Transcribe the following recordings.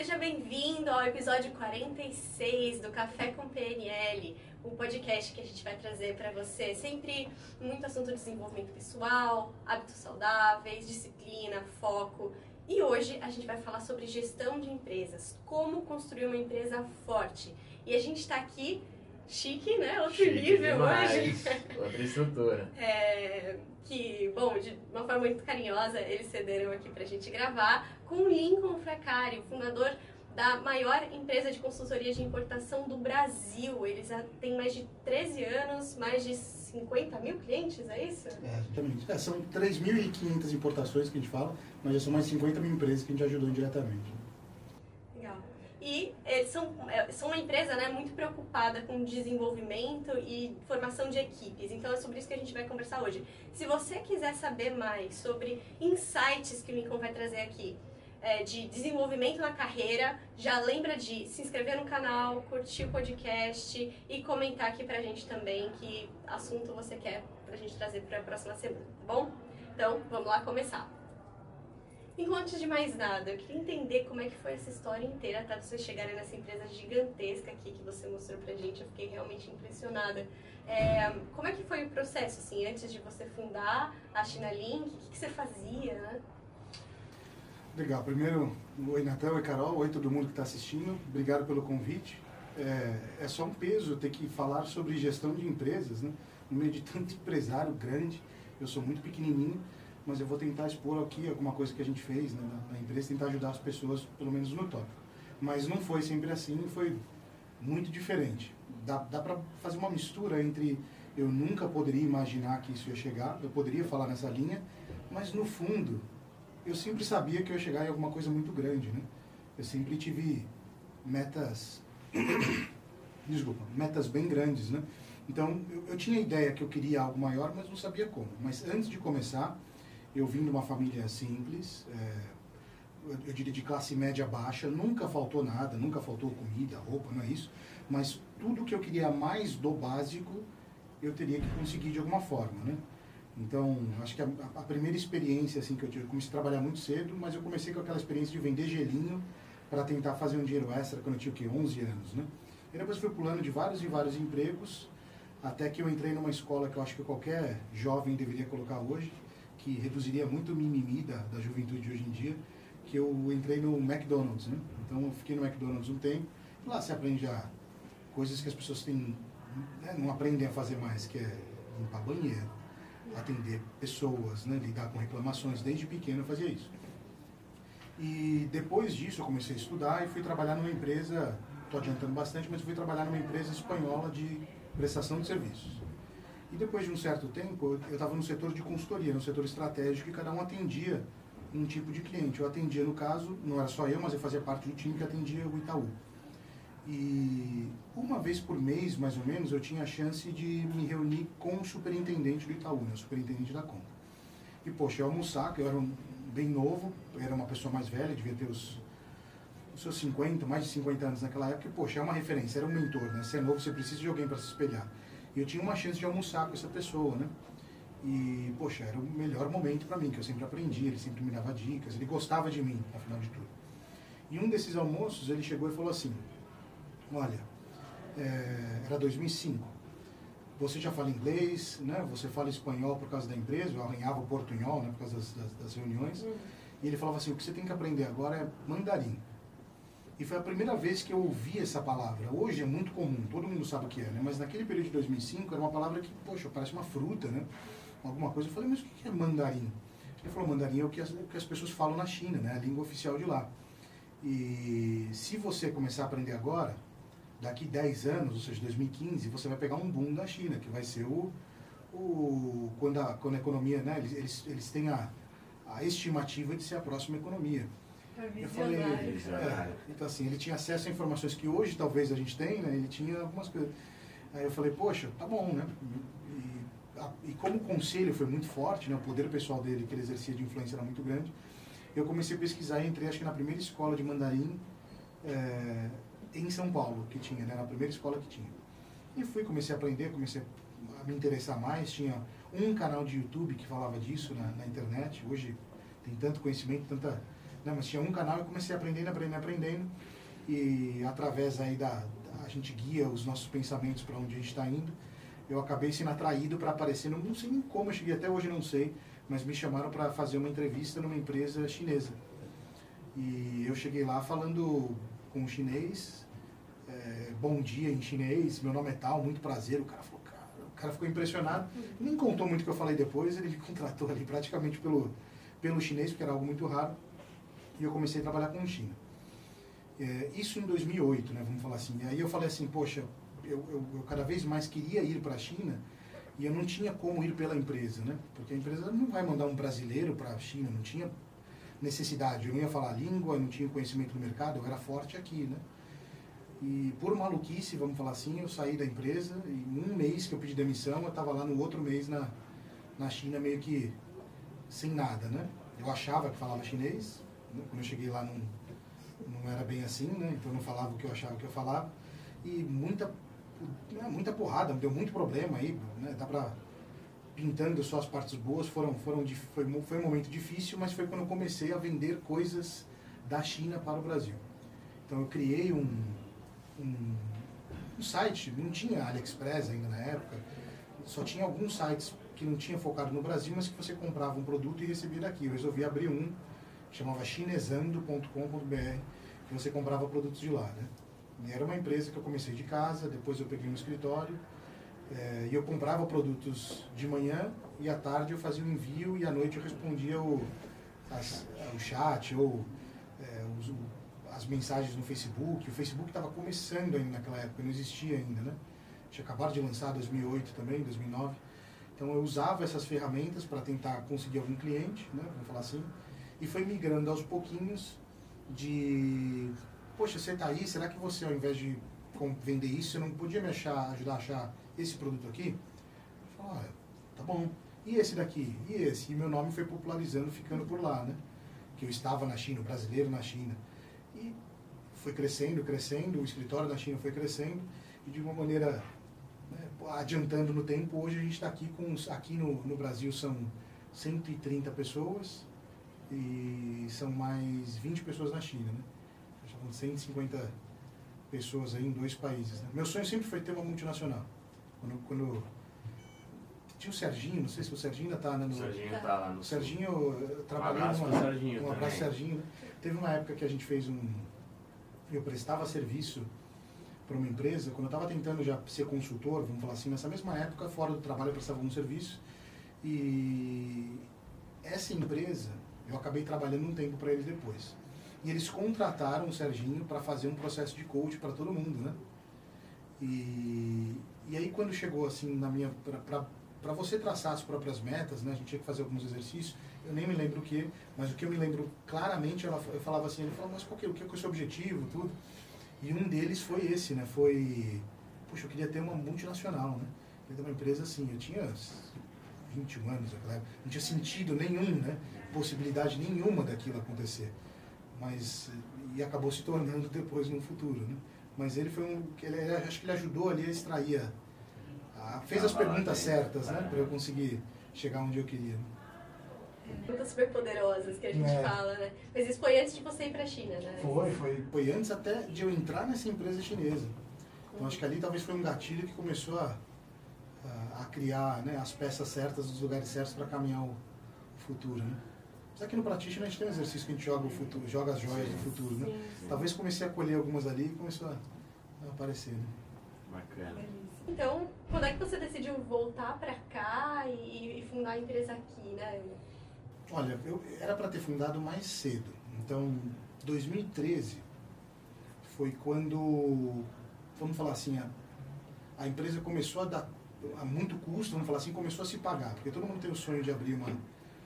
Seja bem-vindo ao episódio 46 do Café com PNL, o podcast que a gente vai trazer para você sempre muito assunto de desenvolvimento pessoal, hábitos saudáveis, disciplina, foco. E hoje a gente vai falar sobre gestão de empresas, como construir uma empresa forte. E a gente está aqui chique, né? Outro Chique nível demais. hoje. Outra estrutura. É, que, bom, de uma forma muito carinhosa, eles cederam aqui pra gente gravar com Lincoln Fracari, o fundador da maior empresa de consultoria de importação do Brasil. Eles têm mais de 13 anos, mais de 50 mil clientes, é isso? É, exatamente. É, são 3.500 importações que a gente fala, mas já são mais de 50 mil empresas que a gente ajudou indiretamente. E eles são, é, são uma empresa né, muito preocupada com desenvolvimento e formação de equipes. Então é sobre isso que a gente vai conversar hoje. Se você quiser saber mais sobre insights que o Lincoln vai trazer aqui, é, de desenvolvimento na carreira, já lembra de se inscrever no canal, curtir o podcast e comentar aqui pra gente também que assunto você quer pra gente trazer pra próxima semana, tá bom? Então, vamos lá começar. Então, antes de mais nada, eu queria entender como é que foi essa história inteira até vocês chegarem nessa empresa gigantesca aqui que você mostrou pra gente. Eu fiquei realmente impressionada. É, como é que foi o processo, assim, antes de você fundar a China Link? O que, que você fazia, né? Legal. Primeiro, oi Natan, oi Carol, oi todo mundo que está assistindo. Obrigado pelo convite. É, é só um peso ter que falar sobre gestão de empresas, né? No meio de tanto empresário grande, eu sou muito pequenininho, mas eu vou tentar expor aqui alguma coisa que a gente fez né, na, na empresa, tentar ajudar as pessoas, pelo menos no tópico. Mas não foi sempre assim, foi muito diferente. Dá, dá para fazer uma mistura entre eu nunca poderia imaginar que isso ia chegar, eu poderia falar nessa linha, mas no fundo eu sempre sabia que eu ia chegar em alguma coisa muito grande, né? Eu sempre tive metas, desculpa, metas bem grandes, né? Então eu, eu tinha a ideia que eu queria algo maior, mas não sabia como. Mas antes de começar, eu vim de uma família simples, é, eu, diria de classe média baixa, nunca faltou nada, nunca faltou comida, roupa, não é isso. Mas tudo que eu queria mais do básico, eu teria que conseguir de alguma forma, né? Então, acho que a, a, primeira experiência assim que eu tive, eu comecei a trabalhar muito cedo, mas eu comecei com aquela experiência de vender gelinho para tentar fazer um dinheiro extra quando eu tinha o quê? 11 anos, né? E depois fui pulando de vários e vários empregos, até que eu entrei numa escola que eu acho que qualquer jovem deveria colocar hoje, que reduziria muito o mimimi da, da juventude de hoje em dia, que eu entrei no McDonald's, né? Então, eu fiquei no McDonald's um tempo, lá você aprende a coisas que as pessoas têm, né, não aprendem a fazer mais, que é limpar banheiro, atender pessoas, né, lidar com reclamações. Desde pequeno eu fazia isso. E depois disso eu comecei a estudar e fui trabalhar numa empresa, estou adiantando bastante, mas fui trabalhar numa empresa espanhola de prestação de serviços. E depois de um certo tempo, eu estava no setor de consultoria, no setor estratégico, e cada um atendia um tipo de cliente. Eu atendia, no caso, não era só eu, mas eu fazia parte do time que atendia o Itaú. E uma vez por mês, mais ou menos, eu tinha a chance de me reunir com o superintendente do Itaú, né, o superintendente da conta. E, poxa, eu almoçar, que eu era um, bem novo, era uma pessoa mais velha, devia ter os, os seus 50, mais de 50 anos naquela época, e, poxa, é uma referência, era um mentor, né? Você é novo, você precisa de alguém para se espelhar. E eu tinha uma chance de almoçar com essa pessoa, né? E, poxa, era o melhor momento para mim, que eu sempre aprendi, ele sempre me dava dicas, ele gostava de mim, afinal de tudo. E um desses almoços, ele chegou e falou assim, olha, é, era 2005, você já fala inglês, né? Você fala espanhol por causa da empresa, eu arranhava o portunhol, né? Por causa das, das, das reuniões. Uhum. E ele falava assim, o que você tem que aprender agora é mandarim. E foi a primeira vez que eu ouvi essa palavra. Hoje é muito comum, todo mundo sabe o que é, né? Mas naquele período de 2005 era uma palavra que, poxa, parece uma fruta, né? Alguma coisa. Eu falei, mas o que é mandarim? Ele falou, mandarim é o que as, o que as pessoas falam na China, né? A língua oficial de lá. E se você começar a aprender agora, daqui 10 anos, ou seja, 2015, você vai pegar um boom da China, que vai ser o, o quando, a, quando a economia, né, eles, eles, eles têm a, a estimativa de ser a próxima economia. Eu falei, é, então assim, ele tinha acesso a informações que hoje talvez a gente tenha, né, ele tinha algumas coisas. Aí eu falei, poxa, tá bom, né? E, a, e como o conselho foi muito forte, né, o poder pessoal dele que ele exercia de influência era muito grande, eu comecei a pesquisar e entrei, acho que na primeira escola de mandarim, é, em São Paulo, que tinha, né, na primeira escola que tinha. E fui, comecei a aprender, comecei a me interessar mais. Tinha um canal de YouTube que falava disso na, na internet. Hoje tem tanto conhecimento, tanta Né? Mas tinha um canal e comecei aprendendo, aprendendo, aprendendo. E através aí da... A gente guia os nossos pensamentos para onde a gente está indo. Eu acabei sendo atraído para aparecer, não, sei nem como eu cheguei, até hoje não sei, mas me chamaram para fazer uma entrevista numa empresa chinesa. E eu cheguei lá falando com um chinês, é, bom dia em chinês, meu nome é tal, muito prazer. O cara falou, cara, o cara ficou impressionado. Nem contou muito o que eu falei depois, ele me contratou ali praticamente pelo, pelo chinês, porque era algo muito raro. E eu comecei a trabalhar com China. É, isso em 2008, né, vamos falar assim. Aí eu falei assim, poxa, eu, eu, eu cada vez mais queria ir para a China e eu não tinha como ir pela empresa, né? Porque a empresa não vai mandar um brasileiro para a China, não tinha necessidade. Eu não ia falar língua, não tinha conhecimento do mercado, eu era forte aqui, né? E por maluquice, vamos falar assim, eu saí da empresa e um mês que eu pedi demissão, eu estava lá no outro mês na, na China meio que sem nada, né? Eu achava que falava chinês? Quando eu cheguei lá não, não era bem assim, né? Então eu não falava o que eu achava que eu falava. E muita, né, muita porrada, deu muito problema aí, né? Dá pra pintando só as partes boas, foram, foram, foi, foi um momento difícil, mas foi quando eu comecei a vender coisas da China para o Brasil. Então eu criei um, um, um site, não tinha AliExpress ainda na época, só tinha alguns sites que não tinha focado no Brasil, mas que você comprava um produto e recebia daqui. Eu resolvi abrir um, chamava chinesando.com.br, que você comprava produtos de lá, né? E era uma empresa que eu comecei de casa, depois eu peguei um escritório, é, e eu comprava produtos de manhã e à tarde eu fazia o envio e à noite eu respondia o, as, o chat ou é, os, as mensagens no Facebook. O Facebook estava começando ainda naquela época, não existia ainda, né? Tinha acabado de lançar 2008 também, 2009. Então eu usava essas ferramentas para tentar conseguir algum cliente, né? Vamos falar assim. E foi migrando aos pouquinhos de, poxa, você está aí, será que você ao invés de vender isso, você não podia me achar, ajudar a achar esse produto aqui? Eu falei, ah, tá bom. E esse daqui? E esse? E meu nome foi popularizando, ficando por lá, né? Que eu estava na China, brasileiro na China. E foi crescendo, crescendo, o escritório da China foi crescendo, e de uma maneira, né, adiantando no tempo, hoje a gente está aqui com, aqui no, no Brasil são 130 pessoas, e são mais 20 pessoas na China, né? Estamos 150 pessoas aí em dois países. Né? Meu sonho sempre foi ter uma multinacional. Quando, quando tinha o Serginho, não sei se o Serginho ainda está né, no... O Serginho está lá no... O Serginho, eu trabalhei um abraço numa... Serginho um abraço Serginho. Né? Teve uma época que a gente fez um... Eu prestava serviço para uma empresa, quando eu estava tentando já ser consultor, vamos falar assim, nessa mesma época, fora do trabalho eu prestava um serviço. E essa empresa, eu acabei trabalhando um tempo para eles depois. E eles contrataram o Serginho para fazer um processo de coach para todo mundo, né? E, e aí quando chegou assim na minha para você traçar as próprias metas, né? A gente tinha que fazer alguns exercícios. Eu nem me lembro o que, mas o que eu me lembro claramente, ela, eu falava assim, ele falou, mas qual que, o que é o seu objetivo, tudo? E um deles foi esse, né? Foi, puxa, eu queria ter uma multinacional, né? Eu queria ter uma empresa assim, eu tinha 21 anos, não tinha sentido nenhum, né? Possibilidade nenhuma daquilo acontecer mas e acabou se tornando depois no futuro, né? Mas ele foi um, ele, acho que ele ajudou ali a extrair, a, a, fez as perguntas certas, né, para eu conseguir chegar onde eu queria. Né? Perguntas super poderosas que a gente é. fala, né? Mas isso foi antes de você ir para a China, né? Foi, foi, foi antes até de eu entrar nessa empresa chinesa. Então acho que ali talvez foi um gatilho que começou a, a, a criar né, as peças certas, os lugares certos para caminhar o futuro, né? Aqui no Practitioner a gente tem um exercício que a gente joga, o futuro, joga as joias do futuro, né? Sim, Talvez comecei a colher algumas ali e começou a, aparecer, né? Bacana. Então, quando é que você decidiu voltar para cá e, e, fundar a empresa aqui, né? Olha, eu era para ter fundado mais cedo. Então, 2013 foi quando, vamos falar assim, a, a empresa começou a dar a muito custo, vamos falar assim, começou a se pagar, porque todo mundo tem o sonho de abrir uma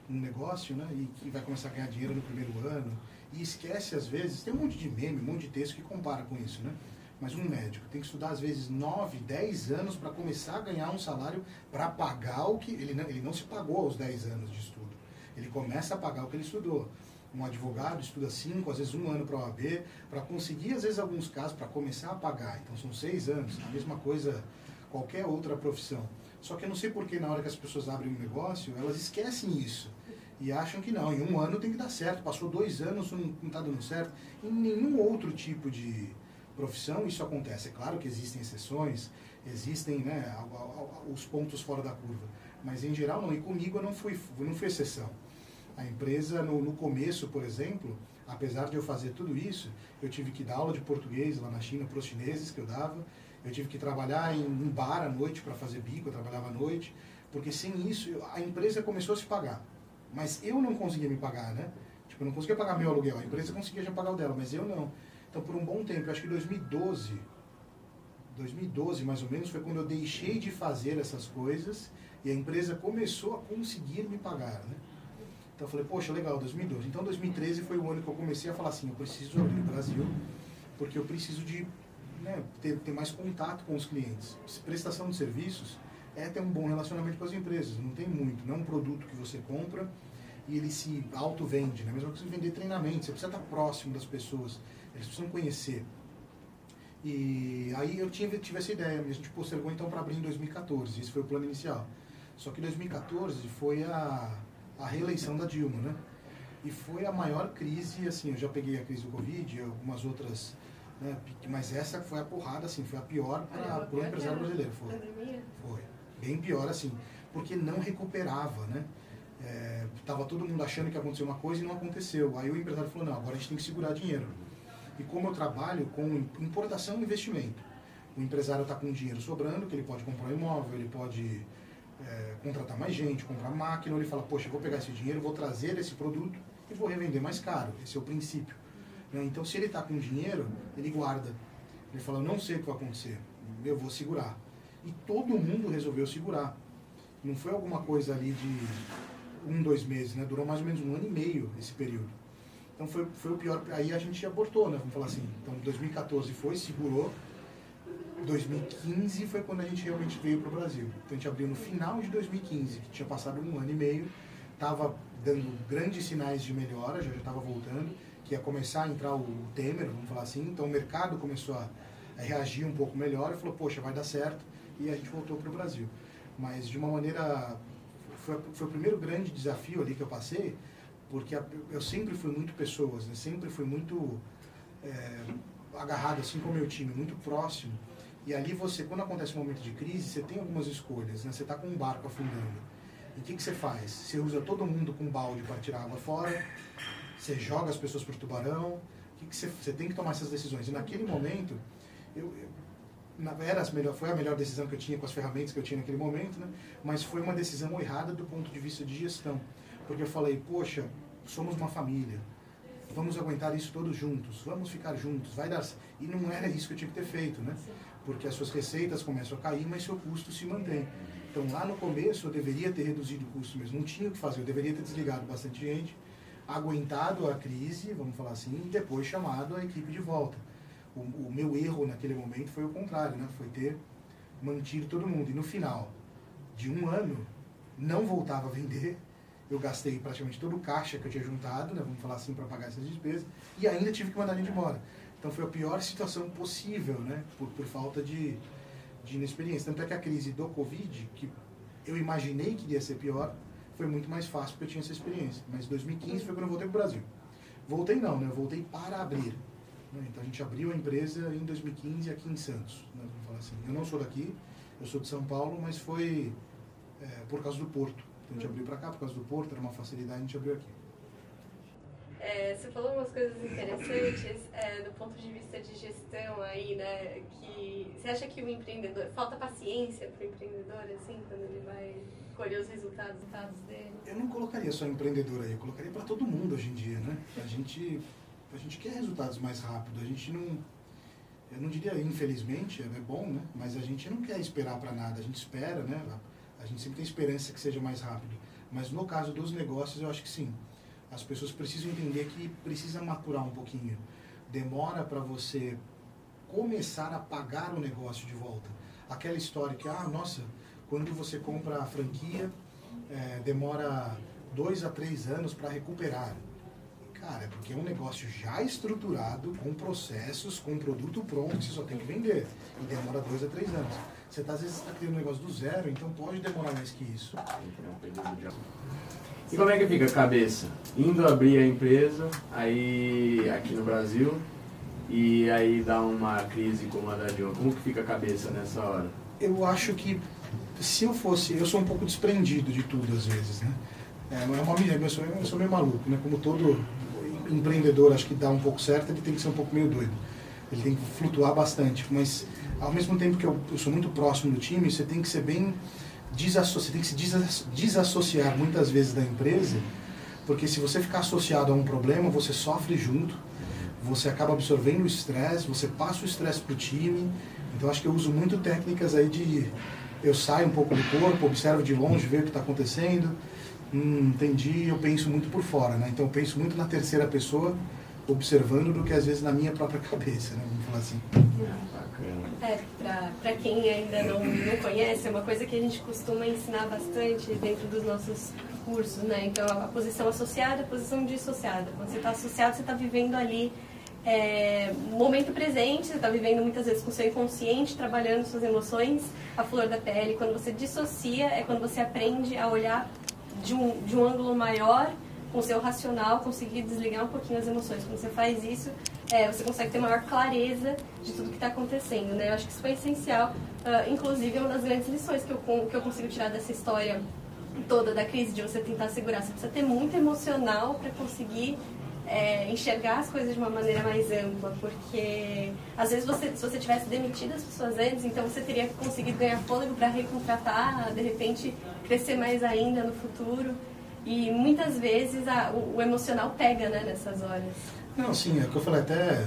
um negócio, né, e que vai começar a ganhar dinheiro no primeiro ano, e esquece às vezes, tem um monte de meme, um monte de texto que compara com isso, né? Mas um médico tem que estudar às vezes 9, 10 anos para começar a ganhar um salário para pagar o que ele não, ele não se pagou aos 10 anos de estudo. Ele começa a pagar o que ele estudou. Um advogado estuda 5, às vezes um ano para a OAB, para conseguir, às vezes, alguns casos, para começar a pagar. Então são seis anos, a mesma coisa qualquer outra profissão. Só que eu não sei porque na hora que as pessoas abrem um negócio, elas esquecem isso. E acham que não, em um ano tem que dar certo. Passou dois anos, não está dando certo. Em nenhum outro tipo de profissão isso acontece. É claro que existem exceções, existem né, os pontos fora da curva. Mas em geral não. E comigo eu não fui, não fui exceção. A empresa, no, no começo, por exemplo, apesar de eu fazer tudo isso, eu tive que dar aula de português lá na China para os chineses que eu dava. Eu tive que trabalhar em um bar à noite para fazer bico, eu trabalhava à noite. Porque sem isso, a empresa começou a se pagar. Mas eu não conseguia me pagar, né? Tipo, eu não conseguia pagar meu aluguel. A empresa conseguia já pagar o dela, mas eu não. Então, por um bom tempo, acho que 2012, 2012 mais ou menos, foi quando eu deixei de fazer essas coisas e a empresa começou a conseguir me pagar, né? Então eu falei, poxa, legal, 2012. Então 2013 foi o ano que eu comecei a falar assim, eu preciso abrir o Brasil, porque eu preciso de né, ter, ter mais contato com os clientes. Prestação de serviços é ter um bom relacionamento com as empresas, não tem muito, não é um produto que você compra e ele se auto-vende, né? mesmo que você vender treinamento, você precisa estar próximo das pessoas, eles precisam conhecer. E aí eu tive, tive essa ideia, a gente postergou então para abrir em 2014, esse foi o plano inicial. Só que 2014 foi a, a reeleição da Dilma, né? E foi a maior crise, assim, eu já peguei a crise do Covid, algumas outras, né, mas essa foi a porrada, assim, foi a pior para o empresário brasileiro. Foi, foi, bem pior, assim, porque não recuperava, né? É, tava todo mundo achando que ia acontecer uma coisa e não aconteceu. Aí o empresário falou, não, agora a gente tem que segurar dinheiro. E como eu trabalho com importação e investimento, o empresário está com dinheiro sobrando, que ele pode comprar um imóvel, ele pode é, contratar mais gente, comprar máquina, ele fala, poxa, vou pegar esse dinheiro, vou trazer esse produto e vou revender mais caro. Esse é o princípio. Né? Então, se ele está com dinheiro, ele guarda. Ele fala, não sei o que vai acontecer, eu vou segurar. E todo mundo resolveu segurar. Não foi alguma coisa ali de um, dois meses, né? Durou mais ou menos um ano e meio esse período. Então foi, foi o pior. Aí a gente abortou, né? Vamos falar assim. Então 2014 foi, segurou. 2015 foi quando a gente realmente veio para o Brasil. Então a gente abriu no final de 2015, que tinha passado um ano e meio, estava dando grandes sinais de melhora, já estava voltando, que ia começar a entrar o Temer, vamos falar assim. Então o mercado começou a, reagir um pouco melhor e falou, poxa, vai dar certo. E a gente voltou para o Brasil. Mas de uma maneira. Foi, foi o primeiro grande desafio ali que eu passei, porque eu sempre fui muito pessoas, né? sempre fui muito é, agarrado assim com o meu time, muito próximo. E ali você, quando acontece um momento de crise, você tem algumas escolhas, né? Você está com um barco afundando. E o que, que você faz? Você usa todo mundo com balde para tirar água fora, você joga as pessoas para o tubarão, que, que você, você tem que tomar essas decisões. E naquele momento, eu, eu era melhor, foi a melhor decisão que eu tinha com as ferramentas que eu tinha naquele momento, né? mas foi uma decisão errada do ponto de vista de gestão. Porque eu falei, poxa, somos uma família, vamos aguentar isso todos juntos, vamos ficar juntos, vai dar. E não era isso que eu tinha que ter feito, né? Porque as suas receitas começam a cair, mas seu custo se mantém. Então lá no começo eu deveria ter reduzido o custo mesmo, não tinha o que fazer, eu deveria ter desligado bastante gente, aguentado a crise, vamos falar assim, e depois chamado a equipe de volta. O, o meu erro naquele momento foi o contrário, né? Foi ter mantido todo mundo. E no final de um ano, não voltava a vender, eu gastei praticamente todo o caixa que eu tinha juntado, né, vamos falar assim, para pagar essas despesas, e ainda tive que mandar a gente embora. Então foi a pior situação possível, né, por, por falta de, de inexperiência. Tanto é que a crise do Covid, que eu imaginei que iria ser pior, foi muito mais fácil porque eu tinha essa experiência. Mas 2015 foi quando eu voltei para o Brasil. Voltei não, né, eu voltei para abrir. Né, então a gente abriu a empresa em 2015 aqui em Santos. Né, vamos falar assim. Eu não sou daqui, eu sou de São Paulo, mas foi é, por causa do Porto. Então a gente abriu para cá por causa do porto, era uma facilidade, a gente abriu aqui. É, você falou umas coisas interessantes é, do ponto de vista de gestão aí, né? Que você acha que o empreendedor falta paciência para o empreendedor assim quando ele vai colher os resultados, resultados dele? Eu não colocaria só empreendedor aí, eu colocaria para todo mundo hoje em dia, né? A gente a gente quer resultados mais rápido, a gente não eu não diria infelizmente, é bom, né? Mas a gente não quer esperar para nada, a gente espera, né? A gente sempre tem esperança que seja mais rápido. Mas no caso dos negócios, eu acho que sim. As pessoas precisam entender que precisa maturar um pouquinho. Demora para você começar a pagar o negócio de volta. Aquela história que, ah, nossa, quando você compra a franquia, é, demora dois a três anos para recuperar. Cara, é porque é um negócio já estruturado, com processos, com produto pronto que você só tem que vender. E demora dois a três anos. Você tá, às vezes está criando um negócio do zero, então pode demorar mais que isso. E como é que fica a cabeça? Indo abrir a empresa, aí aqui no Brasil, e aí dá uma crise como a da John. Como que fica a cabeça nessa hora? Eu acho que se eu fosse, eu sou um pouco desprendido de tudo às vezes, né? É, é uma eu sou, eu sou meio maluco, né? Como todo empreendedor acho que dá um pouco certo, ele tem que ser um pouco meio doido. Ele tem que flutuar bastante, mas ao mesmo tempo que eu, eu sou muito próximo do time, você tem que ser bem desassociar, tem que se desassociar muitas vezes da empresa, porque se você ficar associado a um problema, você sofre junto, você acaba absorvendo o estresse, você passa o estresse para o time. Então acho que eu uso muito técnicas aí de eu saio um pouco do corpo, observo de longe, vejo o que está acontecendo, hum, entendi, eu penso muito por fora, né? Então eu penso muito na terceira pessoa, observando do que às vezes na minha própria cabeça, né? Vamos falar assim. É, para quem ainda não, não conhece, é uma coisa que a gente costuma ensinar bastante dentro dos nossos cursos, né? Então, a posição associada, a posição dissociada. Quando você está associado, você está vivendo ali é, momento presente, você está vivendo muitas vezes com o seu inconsciente, trabalhando suas emoções, a flor da pele. Quando você dissocia, é quando você aprende a olhar de um, de um ângulo maior, com o seu racional, conseguir desligar um pouquinho as emoções. Quando você faz isso, é, você consegue ter maior clareza de tudo que está acontecendo. Né? Eu acho que isso foi essencial, uh, inclusive é uma das grandes lições que eu, que eu consigo tirar dessa história toda da crise, de você tentar segurar. Você precisa ter muito emocional para conseguir é, enxergar as coisas de uma maneira mais ampla, porque às vezes você, se você tivesse demitido as pessoas antes, então você teria conseguido ganhar fôlego para recontratar, de repente crescer mais ainda no futuro. E muitas vezes a, o, o, emocional pega né, nessas horas. Não, sim, é o que eu falei até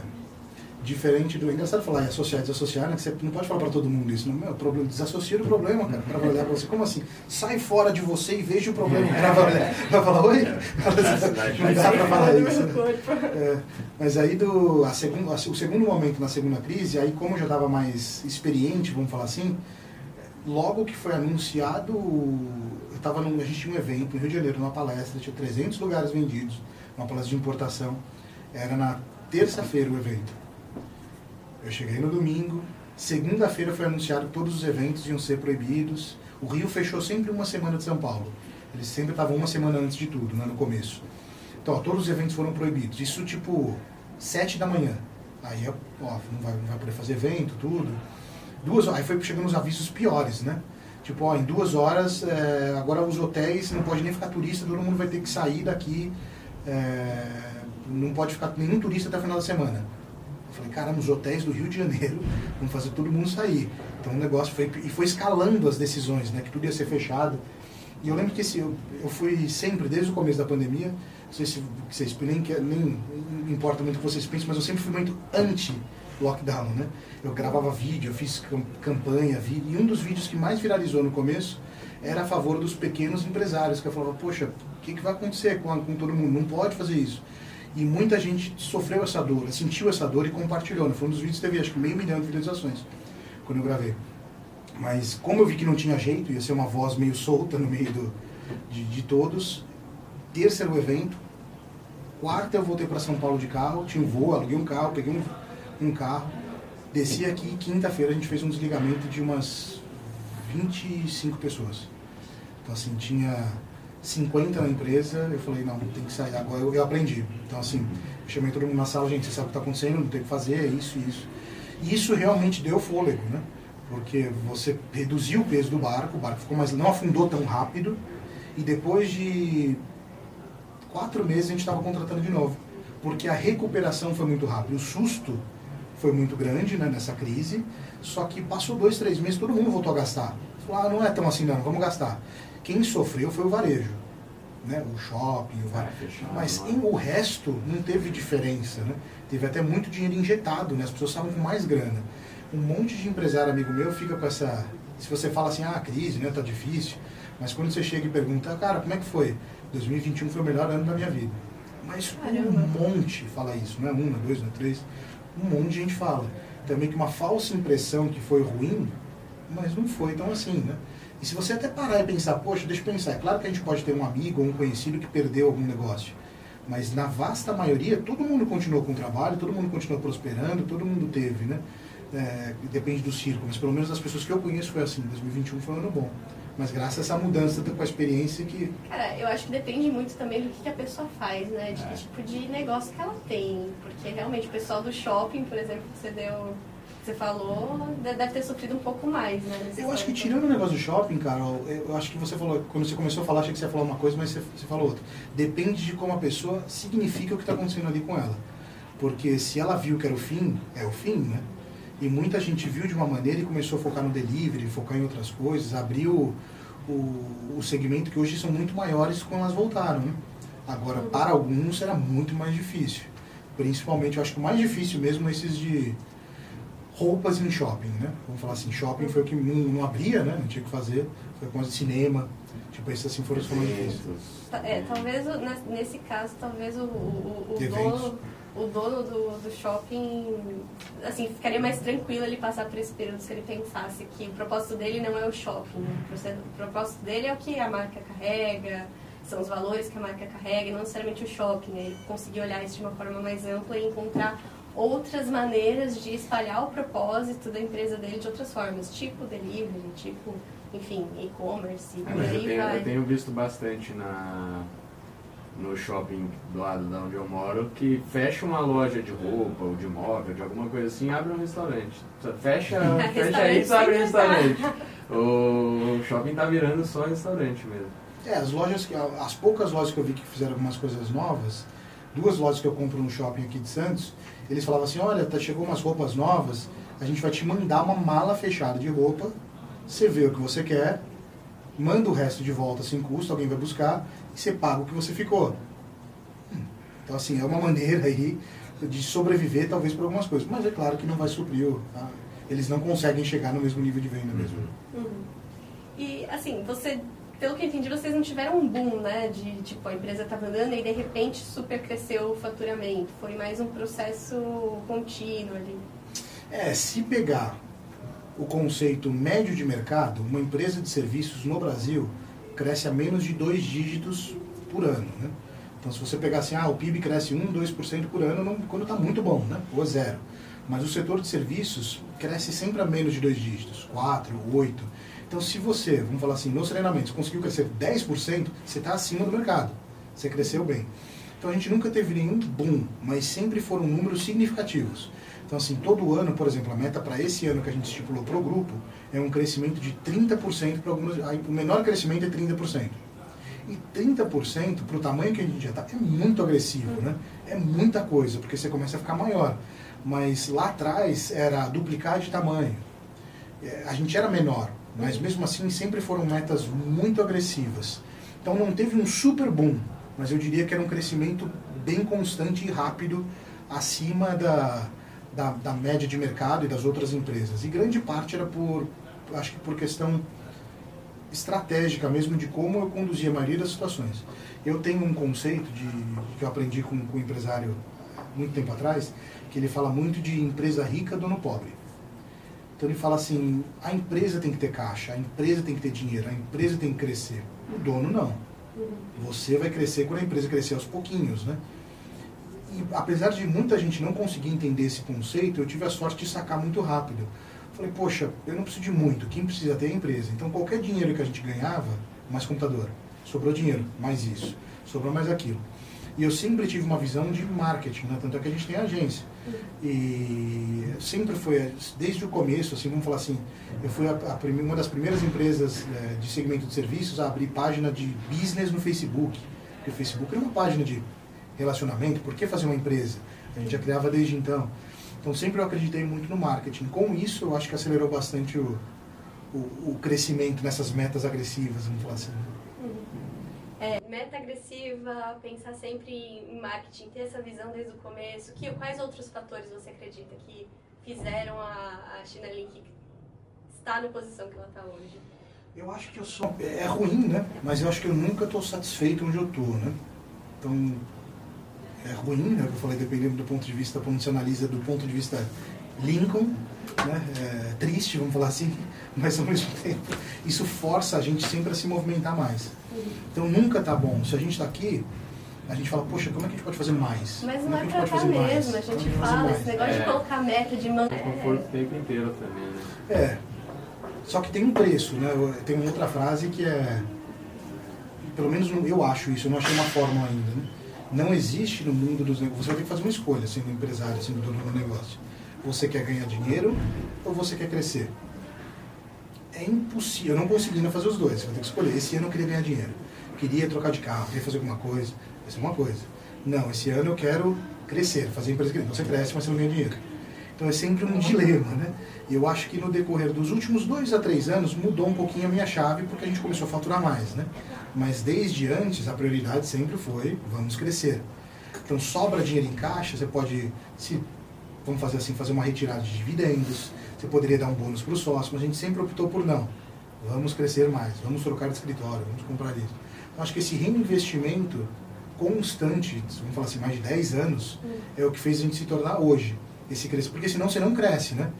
diferente do. É engraçado falar em associar e desassociar, né? Que você não pode falar para todo mundo isso. Não, meu, problema, desassocia do problema, cara, para olhar para você. Como assim? Sai fora de você e veja o problema. Para falar, oi? Não dá para falar isso. É, mas aí, do, a segundo, o segundo momento na segunda crise, aí como eu já estava mais experiente, vamos falar assim, logo que foi anunciado, eu tava num, a gente tinha um evento no Rio de Janeiro, numa palestra, tinha 300 lugares vendidos, uma palestra de importação. Era na terça-feira o evento. Eu cheguei no domingo, segunda-feira foi anunciado que todos os eventos iam ser proibidos. O Rio fechou sempre uma semana de São Paulo. Eles sempre estavam uma semana antes de tudo, né, no começo. Então, ó, todos os eventos foram proibidos. Isso, tipo, sete da manhã. Aí, ó, não vai, não vai poder fazer evento, tudo. Duas, aí foi chegando os avisos piores, né? Tipo, ó, em duas horas, é, agora os hotéis, não pode nem ficar turista, todo mundo vai ter que sair daqui. É, não pode ficar nenhum turista até o final da semana. Falei, cara, nos hotéis do Rio de Janeiro, vamos fazer todo mundo sair. Então o negócio foi. E foi escalando as decisões, né? Que tudo ia ser fechado. E eu lembro que esse, eu, eu fui sempre, desde o começo da pandemia, não sei se vocês nem, nem importa muito o que vocês pensam, mas eu sempre fui muito anti-lockdown, né? Eu gravava vídeo, eu fiz campanha, vídeo, e um dos vídeos que mais viralizou no começo era a favor dos pequenos empresários, que eu falava, poxa, o que, que vai acontecer com, com todo mundo? Não pode fazer isso. E muita gente sofreu essa dor, sentiu essa dor e compartilhou. Né? Foi um dos vídeos que teve acho que meio milhão de visualizações quando eu gravei. Mas como eu vi que não tinha jeito, ia ser uma voz meio solta no meio do, de, de todos, terça era o evento, quarta eu voltei para São Paulo de carro, tinha um voo, aluguei um carro, peguei um, um carro, desci aqui quinta-feira a gente fez um desligamento de umas 25 pessoas. Então assim, tinha 50 na empresa, eu falei, não, tem que sair. Agora eu, eu aprendi. Então, assim, chamei todo mundo na sala, gente, você sabe o que está acontecendo, não tem que fazer, é isso, isso. E isso realmente deu fôlego, né? Porque você reduziu o peso do barco, o barco ficou mais, não afundou tão rápido, e depois de quatro meses a gente estava contratando de novo. Porque a recuperação foi muito rápida. O susto foi muito grande né, nessa crise, só que passou dois, três meses, todo mundo voltou a gastar. Ah, não é tão assim não, vamos gastar. Quem sofreu foi o varejo, né? o shopping, o varejo. Fechado, mas em, o resto não teve diferença. Né? Teve até muito dinheiro injetado, né? as pessoas estavam com mais grana. Um monte de empresário amigo meu fica com essa. Se você fala assim, ah, crise, né? tá difícil. Mas quando você chega e pergunta, cara, como é que foi? 2021 foi o melhor ano da minha vida. Mas Caramba. um monte fala isso, não é um, não é dois, não é três. Um monte de gente fala. Também que uma falsa impressão que foi ruim, mas não foi tão assim, né? E se você até parar e pensar, poxa, deixa eu pensar, é claro que a gente pode ter um amigo ou um conhecido que perdeu algum negócio, mas na vasta maioria, todo mundo continuou com o trabalho, todo mundo continuou prosperando, todo mundo teve, né? É, depende do círculo, mas pelo menos das pessoas que eu conheço foi assim, 2021 foi um ano bom. Mas graças a essa mudança, com a experiência que... Cara, eu acho que depende muito também do que, a pessoa faz, né? De É. que tipo de negócio que ela tem. Porque realmente o pessoal do shopping, por exemplo, você deu... Você falou, de- deve ter sofrido um pouco mais, né? Eu acho que tirando o negócio do shopping, Carol, eu acho que você falou, quando você começou a falar, achei que você ia falar uma coisa, mas você, você falou outra. Depende de como a pessoa significa o que está acontecendo ali com ela. Porque se ela viu que era o fim, é o fim, né? E muita gente viu de uma maneira e começou a focar no delivery, focar em outras coisas, abriu o, o segmento que hoje são muito maiores quando elas voltaram, né? Agora, para alguns era muito mais difícil. Principalmente, eu acho que o mais difícil mesmo é esses de roupas em shopping, né? Vamos falar assim, shopping foi o que não, não abria, né? Não tinha o que fazer. Foi coisa de cinema. Tipo, esses assim foram os. Ta- É, talvez nes- nesse caso, talvez o, o, o dono, o dono do, do shopping, assim, ficaria mais tranquilo ele passar por esse período se ele pensasse que o propósito dele não é o shopping. né? O propósito dele é o que a marca carrega, são os valores que a marca carrega, e não necessariamente o shopping. Né? Ele conseguir olhar isso de uma forma mais ampla e encontrar outras maneiras de espalhar o propósito da empresa dele de outras formas, tipo delivery, tipo, enfim, e-commerce, É, eu aí tenho, vai. eu tenho visto bastante na, no shopping do lado da onde eu moro que fecha uma loja de roupa ou de móvel, de alguma coisa assim, abre um restaurante. Fecha, fecha Restaurante isso, abre um restaurante. O shopping tá virando só restaurante mesmo. É, as lojas, que, as poucas lojas que eu vi que fizeram algumas coisas novas, duas lojas que eu compro no shopping aqui de Santos, eles falavam assim, olha, tá, chegou umas roupas novas, a gente vai te mandar uma mala fechada de roupa, você vê o que você quer, manda o resto de volta sem custo, alguém vai buscar, e você paga o que você ficou. Hum, Então, assim, é uma maneira aí de sobreviver, talvez, por algumas coisas. Mas é claro que não vai suprir, tá? eles não conseguem chegar no mesmo nível de venda mesmo. Uhum. E assim, você, pelo que eu entendi, vocês não tiveram um boom, né? De tipo, a empresa estava andando e de repente super cresceu o faturamento. Foi mais um processo contínuo ali. É, se pegar o conceito médio de mercado, uma empresa de serviços no Brasil cresce a menos de dois dígitos por ano, né? Então, se você pegar assim, ah, o PIB cresce 1, 2% por ano, não, quando está muito bom, né? Ou zero. Mas o setor de serviços cresce sempre a menos de dois dígitos, 4, 8. Então, se você, vamos falar assim, nos treinamentos conseguiu crescer 10%, você está acima do mercado. Você cresceu bem. Então, a gente nunca teve nenhum boom, mas sempre foram números significativos. Então, assim, todo ano, por exemplo, a meta para esse ano que a gente estipulou para o grupo é um crescimento de 30% para algumas. O menor crescimento é 30%. E 30% para o tamanho que a gente já está é muito agressivo, né? É muita coisa, porque você começa a ficar maior. Mas lá atrás era duplicar de tamanho. É, A gente era menor, mas mesmo assim sempre foram metas muito agressivas. Então não teve um super boom, mas eu diria que era um crescimento bem constante e rápido acima da, da, da média de mercado e das outras empresas. E grande parte era por, acho que por questão estratégica mesmo de como eu conduzia a maioria das situações. Eu tenho um conceito de, que eu aprendi com, com um empresário muito tempo atrás, que ele fala muito de empresa rica, dono pobre. Então ele fala assim, a empresa tem que ter caixa, a empresa tem que ter dinheiro, a empresa tem que crescer. O dono não. Você vai crescer quando a empresa crescer aos pouquinhos, né? E apesar de muita gente não conseguir entender esse conceito, eu tive a sorte de sacar muito rápido. Falei, poxa, eu não preciso de muito, quem precisa ter é a empresa. Então qualquer dinheiro que a gente ganhava, mais computador. Sobrou dinheiro, mais isso. Sobrou mais aquilo. E eu sempre tive uma visão de marketing, né? tanto é que a gente tem agência. E sempre foi, desde o começo, assim, vamos falar assim, eu fui a, a prime- uma das primeiras empresas eh, de segmento de serviços a abrir página de business no Facebook. Porque o Facebook era uma página de relacionamento, por que fazer uma empresa? A gente já criava desde então. Então sempre eu acreditei muito no marketing. Com isso, eu acho que acelerou bastante o, o, o crescimento nessas metas agressivas, vamos falar assim. É, meta agressiva, pensar sempre em marketing, ter essa visão desde o começo. Que, quais outros fatores você acredita que fizeram a, a China Link estar na posição que ela está hoje? Eu acho que eu sou. É ruim, né? Mas eu acho que eu nunca estou satisfeito onde eu estou, né? Então, é ruim, né? Eu falei, dependendo do ponto de vista, quando você analisa do ponto de vista Lincoln, né? É triste, vamos falar assim, mas ao mesmo tempo, isso força a gente sempre a se movimentar mais. Então, nunca tá bom. Se a gente está aqui, a gente fala, poxa, como é que a gente pode fazer mais? Mas não é é que pra pode cá fazer mais? mesmo, a é gente pode fazer fala, esse negócio de É. colocar meta, de manter. Conforto o tempo inteiro também, né? É. Só que tem um preço, né? Tem uma outra frase que é, pelo menos eu acho isso, eu não achei uma fórmula ainda, né? Não existe no mundo dos negócios, você vai ter que fazer uma escolha sendo empresário, sendo dono do negócio. Você quer ganhar dinheiro ou você quer crescer? É impossível, eu não consegui ainda fazer os dois, você vai ter que escolher. Esse ano eu queria ganhar dinheiro, queria trocar de carro, queria fazer alguma coisa, é uma coisa. Não, esse ano eu quero crescer, fazer empresa crescer. Você cresce, mas você não ganha dinheiro. Então é sempre um dilema, né? E eu acho que no decorrer dos últimos dois a três anos mudou um pouquinho a minha chave porque a gente começou a faturar mais, né? Mas desde antes a prioridade sempre foi vamos crescer. Então sobra dinheiro em caixa, você pode, se vamos fazer assim, fazer uma retirada de dividendos, você poderia dar um bônus para o sócio, mas a gente sempre optou por não. Vamos crescer mais, vamos trocar de escritório, vamos comprar isso. Então acho que esse reinvestimento constante, vamos falar assim, mais de 10 anos, é o que fez a gente se tornar hoje esse crescer, porque senão você não cresce, né?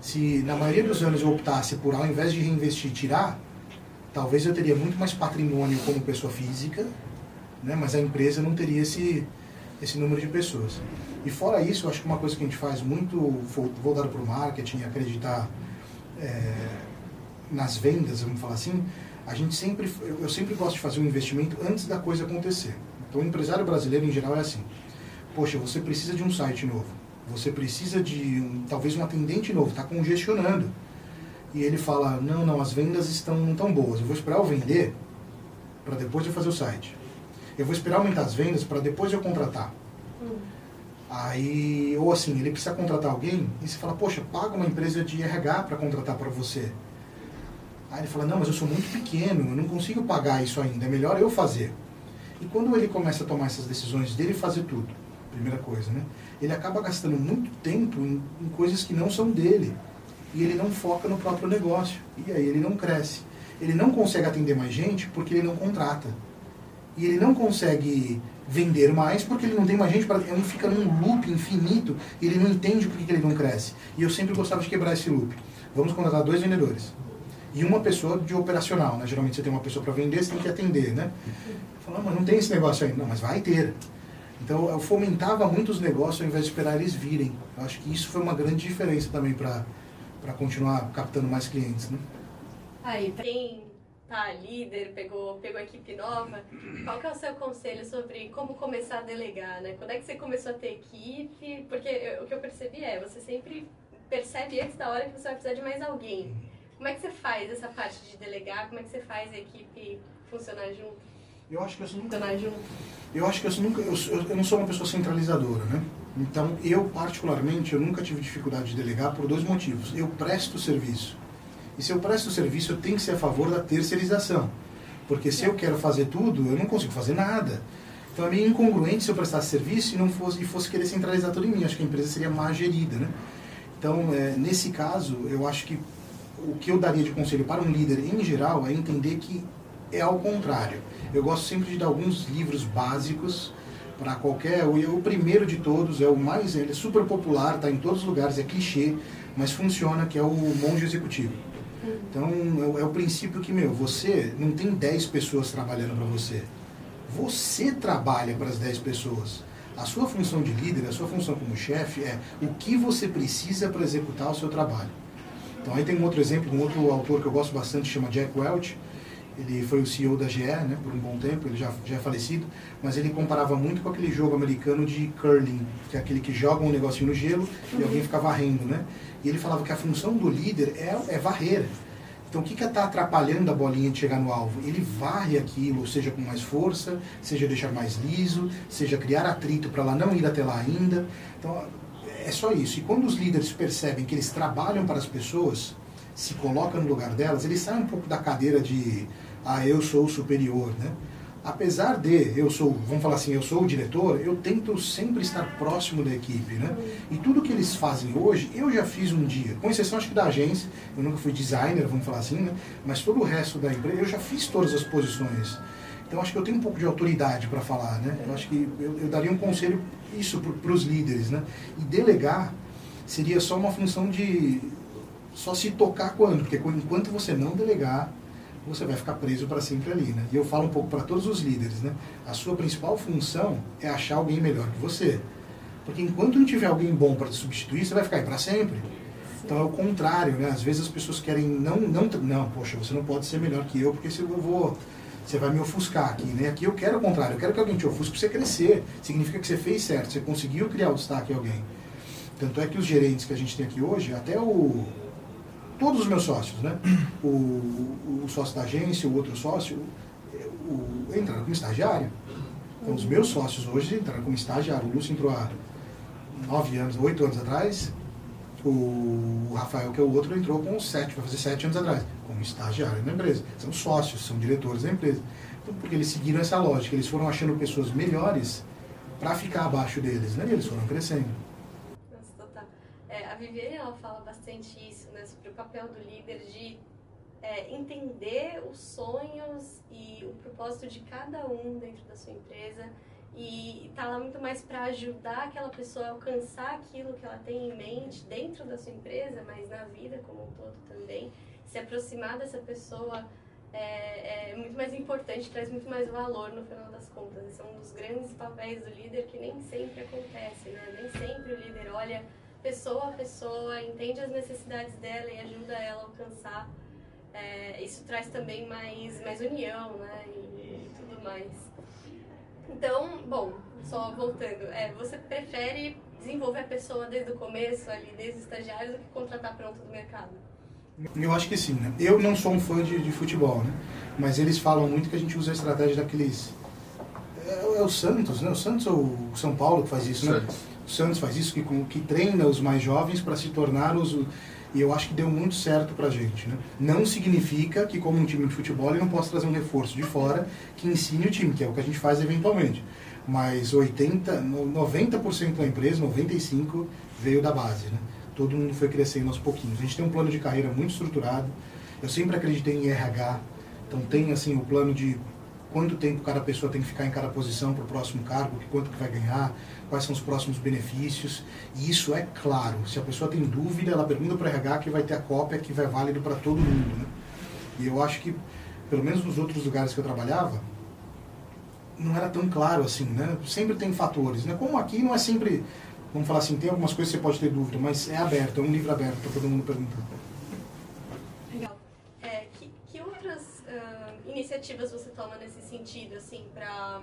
Se na maioria dos anos eu optasse por, ao invés de reinvestir, tirar, talvez eu teria muito mais patrimônio como pessoa física, né? mas a empresa não teria esse, esse número de pessoas. E fora isso, eu acho que uma coisa que a gente faz muito voltado para o marketing, acreditar é, nas vendas, vamos falar assim, a gente sempre, eu sempre gosto de fazer um investimento antes da coisa acontecer. Então, o empresário brasileiro, em geral, é assim. Poxa, você precisa de um site novo você precisa de um, talvez um atendente novo, está congestionando. E ele fala, não, não, as vendas estão não tão boas. Eu vou esperar eu vender para depois eu fazer o site. Eu vou esperar aumentar as vendas para depois eu contratar. Hum. Aí, ou assim, ele precisa contratar alguém e você fala, poxa, paga uma empresa de RH para contratar para você. Aí ele fala, não, mas eu sou muito pequeno, eu não consigo pagar isso ainda, é melhor eu fazer. E quando ele começa a tomar essas decisões dele fazer tudo, primeira coisa, né? ele acaba gastando muito tempo em, em coisas que não são dele. E ele não foca no próprio negócio. E aí ele não cresce. Ele não consegue atender mais gente porque ele não contrata. E ele não consegue vender mais porque ele não tem mais gente para. Ele fica num loop infinito e ele não entende por que ele não cresce. E eu sempre gostava de quebrar esse loop. Vamos contratar dois vendedores. E uma pessoa de operacional, né? Geralmente você tem uma pessoa para vender, você tem que atender, né? Falando, mas não tem esse negócio aí. Não, mas vai ter. Então eu fomentava muito os negócios ao invés de esperar eles virem. Eu acho que isso foi uma grande diferença também para continuar captando mais clientes. Né? Aí, quem tá líder, pegou, pegou equipe nova, qual que é o seu conselho sobre como começar a delegar, né? Quando é que você começou a ter equipe? Porque eu, o que eu percebi é, você sempre percebe antes da hora que você vai precisar de mais alguém. Como é que você faz essa parte de delegar? Como é que você faz a equipe funcionar junto? Eu acho que eu nunca. Eu acho que eu nunca. Eu, eu não sou uma pessoa centralizadora, né? Então, eu, particularmente, eu nunca tive dificuldade de delegar por dois motivos. Eu presto serviço. E se eu presto serviço, eu tenho que ser a favor da terceirização. Porque se eu quero fazer tudo, eu não consigo fazer nada. Então é meio incongruente se eu prestasse serviço e não fosse, e fosse querer centralizar tudo em mim. Acho que a empresa seria má gerida, né? Então, é, nesse caso, eu acho que o que eu daria de conselho para um líder em geral é entender que é ao contrário. Eu gosto sempre de dar alguns livros básicos para qualquer. O, o primeiro de todos é o mais. Ele é super popular, está em todos os lugares, é clichê, mas funciona, que é o Monge Executivo. Então é, é o princípio que, meu, você não tem 10 pessoas trabalhando para você. Você trabalha para as 10 pessoas. A sua função de líder, a sua função como chefe é o que você precisa para executar o seu trabalho. Então aí tem um outro exemplo, um outro autor que eu gosto bastante, chama Jack Welch, ele foi o CEO da GE né, por um bom tempo, ele já, já é falecido, mas ele comparava muito com aquele jogo americano de curling, que é aquele que joga um negocinho no gelo e alguém fica varrendo, né? E ele falava que a função do líder é, é varrer. Então, o que está atrapalhando a bolinha de chegar no alvo? Ele varre aquilo, seja com mais força, seja deixar mais liso, seja criar atrito para ela não ir até lá ainda. Então, é só isso. E quando os líderes percebem que eles trabalham para as pessoas, se coloca no lugar delas, ele sai um pouco da cadeira de ah, eu sou o superior, né? Apesar de eu sou, vamos falar assim, eu sou o diretor, eu tento sempre estar próximo da equipe, né? E tudo que eles fazem hoje, eu já fiz um dia, com exceção acho que da agência, eu nunca fui designer, vamos falar assim, né? Mas todo o resto da empresa, eu já fiz todas as posições. Então acho que eu tenho um pouco de autoridade para falar, né? Eu acho que eu, eu daria um conselho isso para os líderes, né? E delegar seria só uma função de só se tocar quando, porque enquanto você não delegar, você vai ficar preso para sempre ali, né? E eu falo um pouco para todos os líderes, né? A sua principal função é achar alguém melhor que você. Porque enquanto não tiver alguém bom para te substituir, você vai ficar aí para sempre. Então é o contrário, né? Às vezes as pessoas querem não, não, não, poxa, você não pode ser melhor que eu, porque se eu vou, você vai me ofuscar aqui, né? Aqui eu quero o contrário, eu quero que alguém te ofusque para você crescer. Significa que você fez certo, você conseguiu criar o destaque em alguém. Tanto é que os gerentes que a gente tem aqui hoje, até o todos os meus sócios, né? O, o sócio da agência, o outro sócio, o, entraram como estagiário. Então, os meus sócios hoje entraram como estagiário. O Lúcio entrou há nove anos, oito anos atrás. O Rafael, que é o outro, entrou com sete, vai fazer sete anos atrás, como estagiário na empresa. São sócios, são diretores da empresa. Então, porque eles seguiram essa lógica, eles foram achando pessoas melhores para ficar abaixo deles, né? E eles foram crescendo. É, a Viviane, ela fala bastante isso, né? Sobre o papel do líder de é, entender os sonhos e o propósito de cada um dentro da sua empresa e tá lá muito mais para ajudar aquela pessoa a alcançar aquilo que ela tem em mente dentro da sua empresa, mas na vida como um todo também. Se aproximar dessa pessoa é, é muito mais importante, traz muito mais valor no final das contas. Esse é um dos grandes papéis do líder que nem sempre acontece, né? Nem sempre o líder olha pessoa a pessoa, entende as necessidades dela e ajuda ela a alcançar. É, isso traz também mais, mais união, né? E, e tudo mais. Então, bom, só voltando, é, você prefere desenvolver a pessoa desde o começo, ali, desde o estagiário, do que contratar pronto do mercado? Eu acho que sim, né? Eu não sou um fã de, de futebol, né? Mas eles falam muito que a gente usa a estratégia daqueles... É, é o Santos, né? O Santos ou o São Paulo que faz isso, né? Santos. O Santos faz isso, que, que treina os mais jovens para se tornar os... E eu acho que deu muito certo pra gente, né? Não significa que como um time de futebol ele não possa trazer um reforço de fora que ensine o time, que é o que a gente faz eventualmente. Mas 80, 90% da empresa, 95% veio da base, né? Todo mundo foi crescendo aos pouquinhos. A gente tem um plano de carreira muito estruturado. Eu sempre acreditei em RH. Então tem assim o plano de quanto tempo cada pessoa tem que ficar em cada posição para o próximo cargo, quanto que vai ganhar, quais são os próximos benefícios. E isso é claro. Se a pessoa tem dúvida, ela pergunta para o RH que vai ter a cópia que vai válido para todo mundo. Né? E eu acho que, pelo menos nos outros lugares que eu trabalhava, não era tão claro assim, né? Sempre tem fatores, né? Como aqui não é sempre, vamos falar assim, tem algumas coisas que você pode ter dúvida, mas é aberto, é um livro aberto para todo mundo perguntar. Legal. É, que, outras iniciativas você toma nesse sentido, assim, para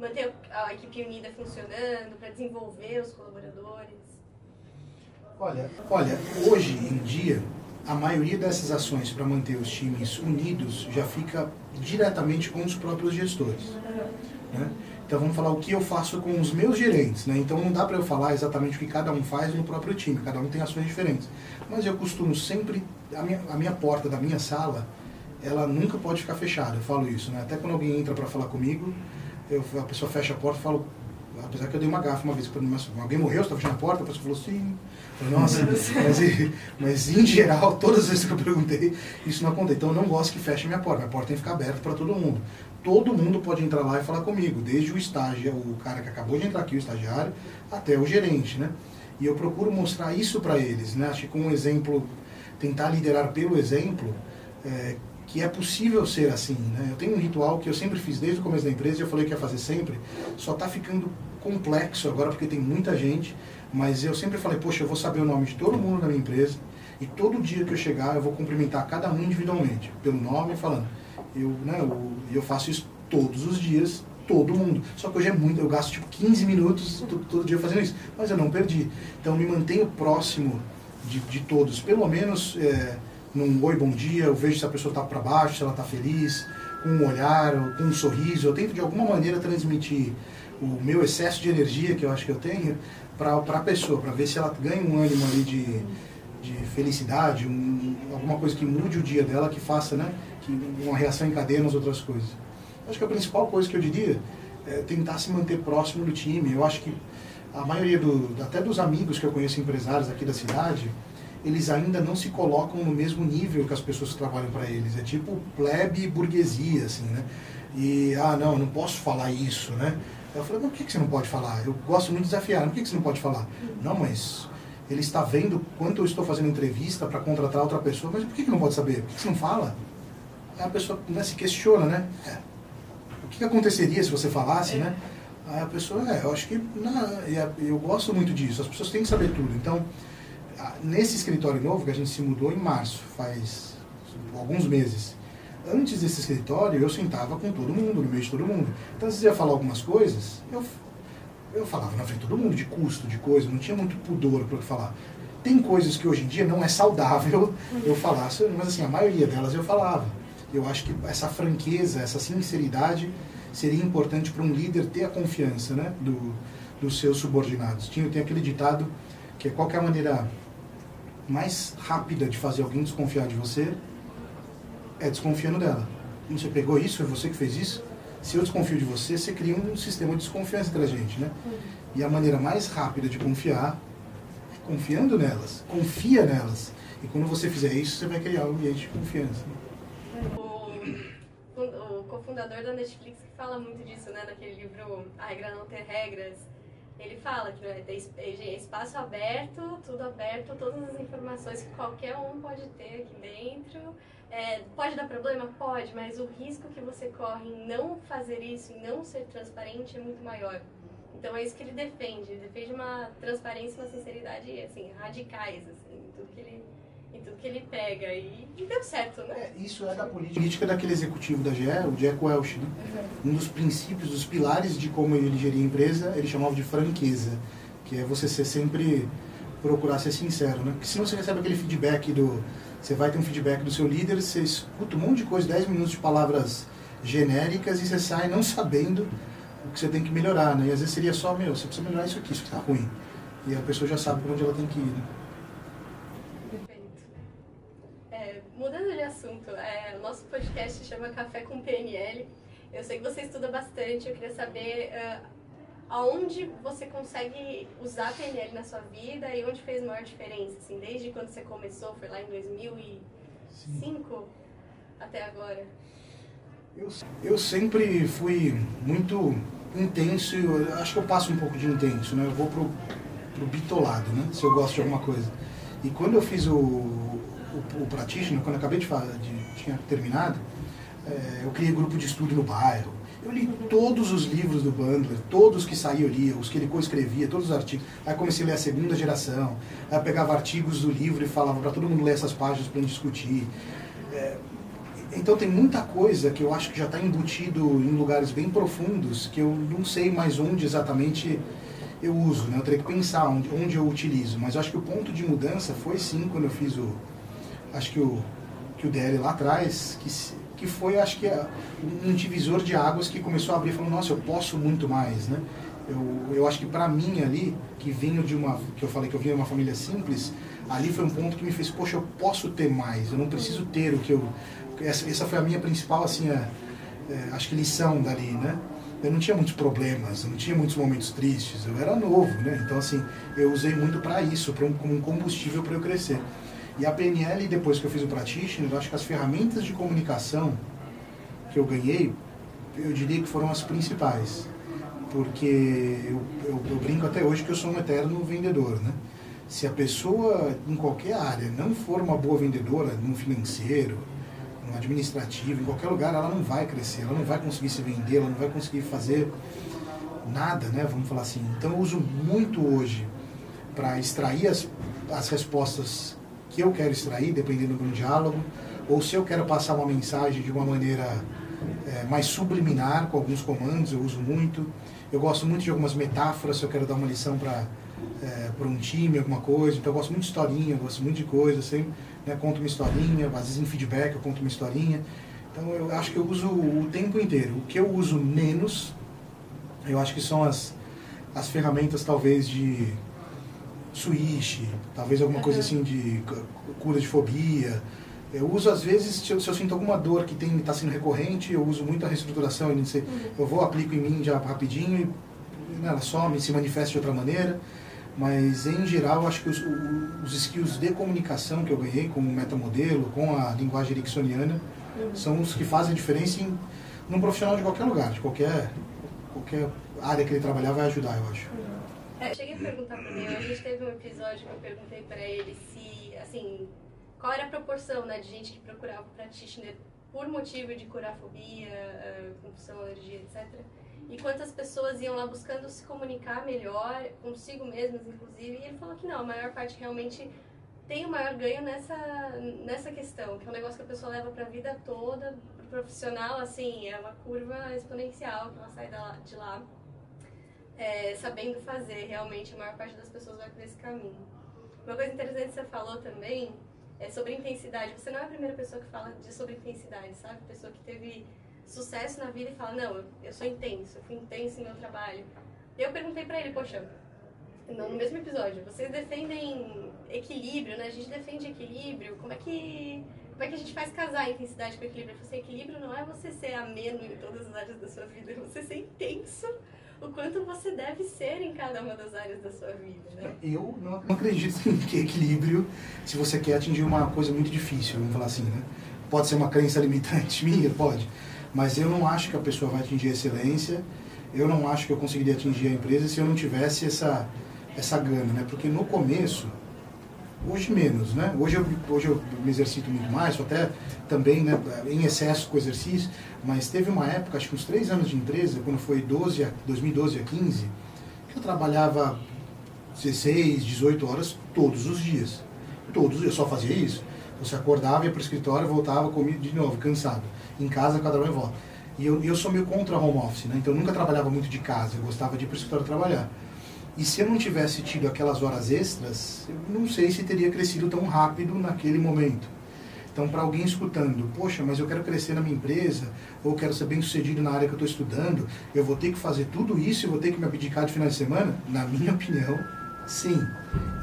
manter a equipe unida funcionando, para desenvolver os colaboradores? Olha, olha, hoje em dia, a maioria dessas ações para manter os times unidos já fica diretamente com os próprios gestores. Né? Então vamos falar o que eu faço com os meus gerentes. Né? Então não dá para eu falar exatamente o que cada um faz no próprio time, cada um tem ações diferentes. Mas eu costumo sempre, a minha, a minha porta da minha sala, ela nunca pode ficar fechada, eu falo isso. Né? Até quando alguém entra para falar comigo, eu, a pessoa fecha a porta e falo, apesar que eu dei uma gafa uma vez, mas alguém morreu, você está fechando a porta? A pessoa falou, sim. Falei, Nossa, mas, mas em geral, todas as vezes que eu perguntei, isso não acontece. Então eu não gosto que feche minha porta, minha porta tem que ficar aberta para todo mundo. Todo mundo pode entrar lá e falar comigo, desde o estágio, o cara que acabou de entrar aqui, o estagiário, até o gerente, né? E eu procuro mostrar isso para eles, né? Acho que com um exemplo, tentar liderar pelo exemplo, é, que é possível ser assim. Né? Eu tenho um ritual que eu sempre fiz desde o começo da empresa, e eu falei que ia fazer sempre, só está ficando complexo agora porque tem muita gente, mas eu sempre falei, poxa, eu vou saber o nome de todo mundo da minha empresa e todo dia que eu chegar eu vou cumprimentar cada um individualmente, pelo nome falando. Eu, né, eu, eu faço isso todos os dias, todo mundo. Só que hoje é muito, eu gasto tipo 15 minutos todo, dia fazendo isso, mas eu não perdi. Então me mantenho próximo de, de todos, pelo menos... É, num oi, bom dia, eu vejo se a pessoa está para baixo, se ela está feliz, com um olhar, com um sorriso. Eu tento de alguma maneira transmitir o meu excesso de energia que eu acho que eu tenho para a pessoa, para ver se ela ganha um ânimo ali de, de felicidade, um, alguma coisa que mude o dia dela, que faça, né, que uma reação em cadeia nas outras coisas. Acho que a principal coisa que eu diria é tentar se manter próximo do time. Eu acho que a maioria do, até dos amigos que eu conheço empresários aqui da cidade, eles ainda não se colocam no mesmo nível que as pessoas que trabalham para eles. É tipo plebe e burguesia, assim, né? E, ah, não, não posso falar isso, né? Eu falei, mas por que você não pode falar? Eu gosto muito de desafiar, por que você não pode falar? Não, mas ele está vendo quanto eu estou fazendo entrevista para contratar outra pessoa, mas por que não pode saber? Por que você não fala? Aí a pessoa né, se questiona, né? É, o que aconteceria se você falasse, né? Aí a pessoa, é, eu acho que não, eu gosto muito disso, as pessoas têm que saber tudo. Então, nesse escritório novo, que a gente se mudou em março, faz alguns meses, antes desse escritório eu sentava com todo mundo, no meio de todo mundo. Então, se ia falar algumas coisas, eu, eu falava na frente de todo mundo, de custo, de coisa, não tinha muito pudor para falar. Tem coisas que hoje em dia não é saudável eu falar, mas assim, a maioria delas eu falava. Eu acho que essa franqueza, essa sinceridade seria importante para um líder ter a confiança né, do, dos seus subordinados. Tinha, tem aquele ditado que é qualquer maneira mais rápida de fazer alguém desconfiar de você é desconfiando dela. Você pegou isso, é você que fez isso. Se eu desconfio de você, você cria um sistema de desconfiança entre a gente, né? E a maneira mais rápida de confiar é confiando nelas. Confia nelas. E quando você fizer isso, você vai criar um ambiente de confiança. O, o cofundador da Netflix que fala muito disso, né? Naquele livro A Regra Não Ter Regras ele fala que ter espaço aberto, tudo aberto, todas as informações que qualquer um pode ter aqui dentro. É, pode dar problema? Pode, mas o risco que você corre em não fazer isso, em não ser transparente, é muito maior. Então é isso que ele defende. Ele defende uma transparência uma sinceridade assim, radicais assim, tudo que ele tudo que ele pega. E, e deu certo, né? É, isso é da política daquele executivo da GE, o Jack Welch. Né? Uhum. Um dos princípios, dos pilares de como ele geria a empresa, ele chamava de franqueza, que é você ser sempre procurar ser sincero, né? Porque se você recebe aquele feedback do você vai ter um feedback do seu líder, você escuta um monte de coisa, 10 minutos de palavras genéricas e você sai não sabendo o que você tem que melhorar, né? E às vezes seria só, meu, você precisa melhorar isso aqui, isso está ruim. E a pessoa já sabe para onde ela tem que ir, né? Mudando de assunto, é, nosso podcast chama Café com PNL. Eu sei que você estuda bastante, eu queria saber uh, aonde você consegue usar PNL na sua vida e onde fez maior diferença, assim, desde quando você começou, foi lá em 2005 Sim. até agora. Eu, eu sempre fui muito intenso, eu acho que eu passo um pouco de intenso, né? Eu vou pro, pro bitolado, né? Se eu gosto de alguma coisa. E quando eu fiz o o, o quando eu acabei de, falar, de tinha terminado, é, eu criei grupo de estudo no bairro. Eu li todos os livros do Bandler, todos que saíam eu lia, os que ele coescrevia, todos os artigos. Aí comecei a ler a segunda geração, aí eu pegava artigos do livro e falava para todo mundo ler essas páginas para discutir. É, então tem muita coisa que eu acho que já está embutido em lugares bem profundos que eu não sei mais onde exatamente eu uso, né? Eu teria que pensar onde, onde eu utilizo. Mas eu acho que o ponto de mudança foi sim quando eu fiz o, acho que o, que o DL lá atrás, que, que foi, acho que, um divisor de águas que começou a abrir, falando, nossa, eu posso muito mais, né? Eu, eu acho que para mim ali, que venho de uma, que eu falei que eu vinha de uma família simples, ali foi um ponto que me fez, poxa, eu posso ter mais, eu não preciso ter o que eu... Essa, essa foi a minha principal, assim, a, é, acho que lição dali, né? Eu não tinha muitos problemas, eu não tinha muitos momentos tristes, eu era novo, né? Então, assim, eu usei muito para isso, pra um, como um combustível para eu crescer. E a PNL, depois que eu fiz o Practitioner, acho que as ferramentas de comunicação que eu ganhei, eu diria que foram as principais. Porque eu, eu, eu brinco até hoje que eu sou um eterno vendedor, né? Se a pessoa, em qualquer área, não for uma boa vendedora, no financeiro, no administrativo, em qualquer lugar, ela não vai crescer, ela não vai conseguir se vender, ela não vai conseguir fazer nada, né? Vamos falar assim. Então eu uso muito hoje para extrair as, as respostas que eu quero extrair, dependendo do diálogo, ou se eu quero passar uma mensagem de uma maneira é, mais subliminar, com alguns comandos, eu uso muito. Eu gosto muito de algumas metáforas, se eu quero dar uma lição para é, um time, alguma coisa. Então eu gosto muito de historinha, eu gosto muito de coisa, sempre né, conto uma historinha, às vezes em feedback eu conto uma historinha. Então eu acho que eu uso o tempo inteiro. O que eu uso menos, eu acho que são as, as ferramentas talvez de switch, talvez alguma coisa assim de cura de fobia. Eu uso às vezes, se eu, se eu sinto alguma dor que está sendo recorrente, eu uso muito a reestruturação. Uhum. Eu vou, aplico em mim já rapidinho e né, ela some, se manifesta de outra maneira. Mas em geral, acho que os, os skills de comunicação que eu ganhei com o metamodelo, com a linguagem ericksoniana, uhum. são os que fazem a diferença em, num profissional de qualquer lugar, de qualquer, qualquer área que ele trabalhar, vai ajudar, eu acho. Cheguei a perguntar para ele, a gente teve um episódio que eu perguntei para ele se, assim, qual era a proporção, né, de gente que procurava o practitioner por motivo de curar fobia, uh, compulsão, alergia, etc. E quantas pessoas iam lá buscando se comunicar melhor, consigo mesmas, inclusive. E ele falou que não, a maior parte realmente tem o maior ganho nessa, nessa questão, que é um negócio que a pessoa leva para a vida toda, pro profissional, assim, é uma curva exponencial que ela sai de lá é, sabendo fazer, realmente, a maior parte das pessoas vai por esse caminho. Uma coisa interessante que você falou também é sobre intensidade. Você não é a primeira pessoa que fala de sobre intensidade, sabe? Pessoa que teve sucesso na vida e fala, não, eu sou intenso, eu fui intenso em meu trabalho. Eu perguntei pra ele, poxa, no mesmo episódio, vocês defendem equilíbrio, né? A gente defende equilíbrio, como é que como é que a gente faz casar a intensidade com equilíbrio? Você equilíbrio não é você ser ameno em todas as áreas da sua vida, é você ser intenso o quanto você deve ser em cada uma das áreas da sua vida, né? Eu não acredito em equilíbrio se você quer atingir uma coisa muito difícil, vamos falar assim, né? Pode ser uma crença limitante minha, pode, mas eu não acho que a pessoa vai atingir a excelência, eu não acho que eu conseguiria atingir a empresa se eu não tivesse essa essa gana, né? Porque no começo, hoje menos, né? Hoje eu, hoje eu me exercito muito mais, até também né, em excesso com o exercício, mas teve uma época, acho que uns três anos de empresa, quando foi 12 a, 2012 a 15, que eu trabalhava 16, 18 horas todos os dias. Todos, eu só fazia isso. Você acordava, ia para o escritório, voltava, comia de novo, cansado. Em casa, cada um em volta. E eu, eu sou meio contra home office, né? Então eu nunca trabalhava muito de casa, eu gostava de ir para o escritório trabalhar. E se eu não tivesse tido aquelas horas extras, eu não sei se teria crescido tão rápido naquele momento. Então, para alguém escutando, poxa, mas eu quero crescer na minha empresa, ou quero ser bem sucedido na área que eu estou estudando, eu vou ter que fazer tudo isso e vou ter que me abdicar de final de semana? Na minha opinião, sim.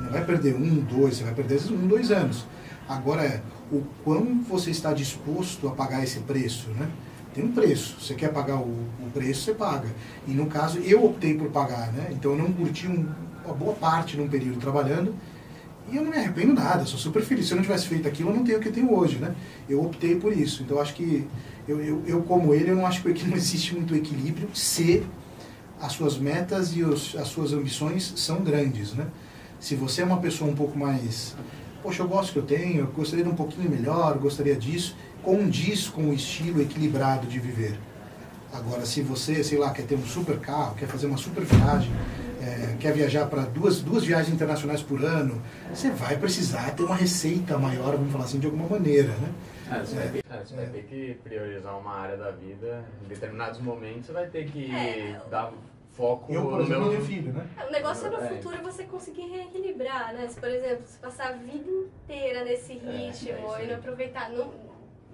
Não vai perder um, dois, você vai perder um, dois anos. Agora é o quão você está disposto a pagar esse preço, né? Tem um preço. Você quer pagar o, o, preço, você paga. E no caso, eu optei por pagar, né? Então eu não curti um, uma boa parte num período trabalhando e eu não me arrependo nada, sou super feliz. Se eu não tivesse feito aquilo, eu não tenho o que eu tenho hoje, né? Eu optei por isso. Então acho que, eu, eu, eu como ele, eu não acho que não existe muito equilíbrio se as suas metas e os, as suas ambições são grandes, né? Se você é uma pessoa um pouco mais, poxa, eu gosto que eu tenho, eu gostaria de um pouquinho melhor, gostaria disso, condiz com o estilo equilibrado de viver. Agora, se você, sei lá, quer ter um super carro, quer fazer uma super viagem, é, quer viajar para duas, duas viagens internacionais por ano, você vai precisar ter uma receita maior, vamos falar assim, de alguma maneira, né? É, você, vai, ter, é, você vai ter que priorizar uma área da vida. Em determinados momentos você vai ter que é, dar foco eu, por exemplo, meu filho, né? O negócio é no é. futuro você conseguir reequilibrar, né? Se, por exemplo, se passar a vida inteira nesse ritmo é, e não aproveitar, não,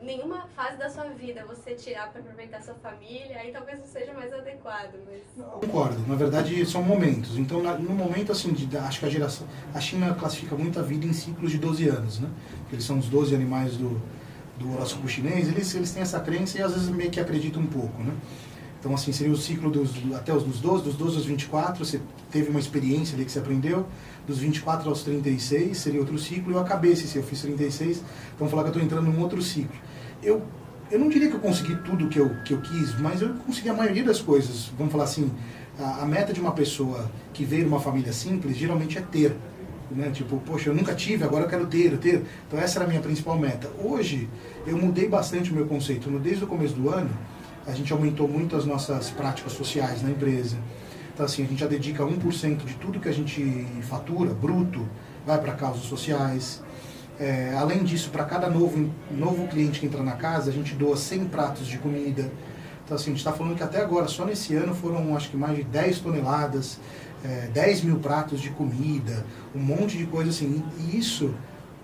nenhuma fase da sua vida você tirar para aproveitar sua família, aí talvez não seja mais adequado. Mas... concordo. Na verdade, são momentos. Então, no momento, assim, de, acho que a geração... A China classifica muito a vida em ciclos de 12 anos, né? Eles são os 12 animais do, do horóscopo chinês. Eles, eles têm essa crença e às vezes meio que acreditam um pouco, né? Então, assim, seria o ciclo dos, até os dos 12, dos 12 aos 24, você teve uma experiência ali que você aprendeu. Dos 24 aos 36 seria outro ciclo. Eu acabei, se eu fiz 36, então falar que eu estou entrando num outro ciclo eu, eu não diria que eu consegui tudo que eu, que eu quis, mas eu consegui a maioria das coisas. Vamos falar assim, a, a meta de uma pessoa que veio de uma família simples geralmente é ter. Né? Tipo, poxa, eu nunca tive, agora eu quero ter, ter. Então essa era a minha principal meta. Hoje, eu mudei bastante o meu conceito. Desde o começo do ano, a gente aumentou muito as nossas práticas sociais na empresa. Então assim, a gente já dedica 1% de tudo que a gente fatura, bruto, vai para causas sociais. É, além disso, para cada novo, novo cliente que entra na casa, a gente doa 100 pratos de comida. Então, assim, a gente está falando que até agora, só nesse ano, foram acho que mais de 10 toneladas, é, 10 mil pratos de comida, um monte de coisa assim. E isso,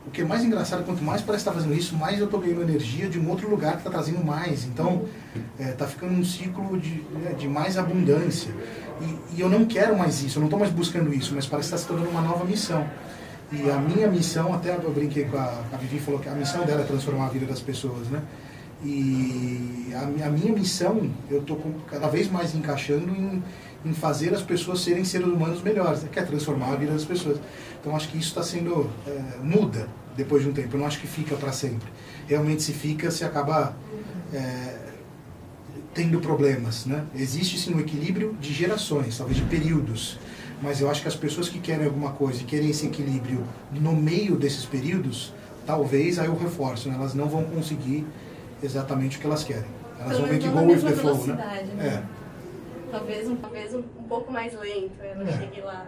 o que é mais engraçado, quanto mais parece estar tá fazendo isso, mais eu estou ganhando energia de um outro lugar que está trazendo mais. Então, está é, tá ficando um ciclo de, né, de mais abundância. E, e eu não quero mais isso, eu não estou mais buscando isso, mas parece que está se tornando uma nova missão. E a minha missão, até eu brinquei com a, a Vivi, falou que a missão dela é transformar a vida das pessoas, né? E a, a minha missão, eu estou cada vez mais encaixando em, em fazer as pessoas serem seres humanos melhores, né? que é transformar a vida das pessoas. Então acho que isso está sendo, é, muda depois de um tempo, eu não acho que fica para sempre. Realmente se fica, se acaba é, tendo problemas, né? Existe sim um equilíbrio de gerações, talvez de períodos mas eu acho que as pessoas que querem alguma coisa e querem esse equilíbrio no meio desses períodos, talvez aí eu reforço, né? elas não vão conseguir exatamente o que elas querem. Elas Pelo vão meio que go with the flow, né? né? É. Talvez, um, talvez um, um pouco mais lento, ela é. chegue lá.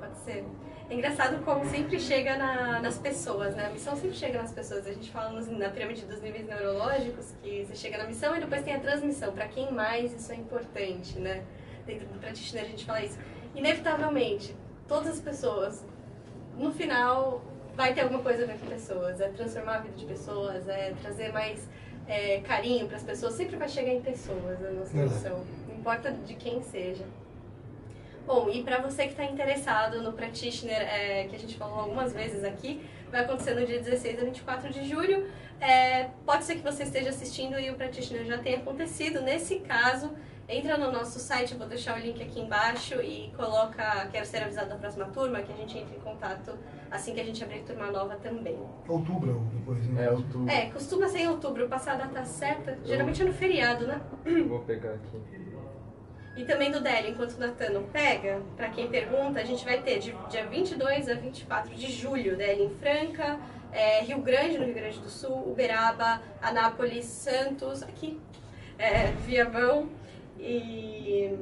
Pode ser. É engraçado como sempre chega na, nas pessoas, né? A missão sempre chega nas pessoas. A gente fala nos, na pirâmide dos níveis neurológicos que você chega na missão e depois tem a transmissão. Para quem mais isso é importante, né? Dentro do practitioner a gente fala isso. Inevitavelmente, todas as pessoas, no final, vai ter alguma coisa a ver com pessoas. É transformar a vida de pessoas, é trazer mais é, carinho para as pessoas. Sempre vai chegar em pessoas a nossa missão. Não importa de quem seja. Bom, e para você que está interessado no Practitioner, é, que a gente falou algumas vezes aqui, vai acontecer no dia 16 a 24 de julho. É, pode ser que você esteja assistindo e o Practitioner já tenha acontecido. Nesse caso, entra no nosso site, eu vou deixar o link aqui embaixo e coloca Quero ser avisado da próxima turma, que a gente entre em contato assim que a gente abrir turma nova também. Outubro ou depois, né? É, outubro. É, costuma ser em outubro, passar a data certa, geralmente é no feriado, né? Vou pegar aqui. E também do Délio, enquanto o Natan não pega, para quem pergunta, a gente vai ter de dia 22 a 24 de julho, Délio em Franca, é, Rio Grande, no Rio Grande do Sul, Uberaba, Anápolis, Santos, aqui, é, Viamão. E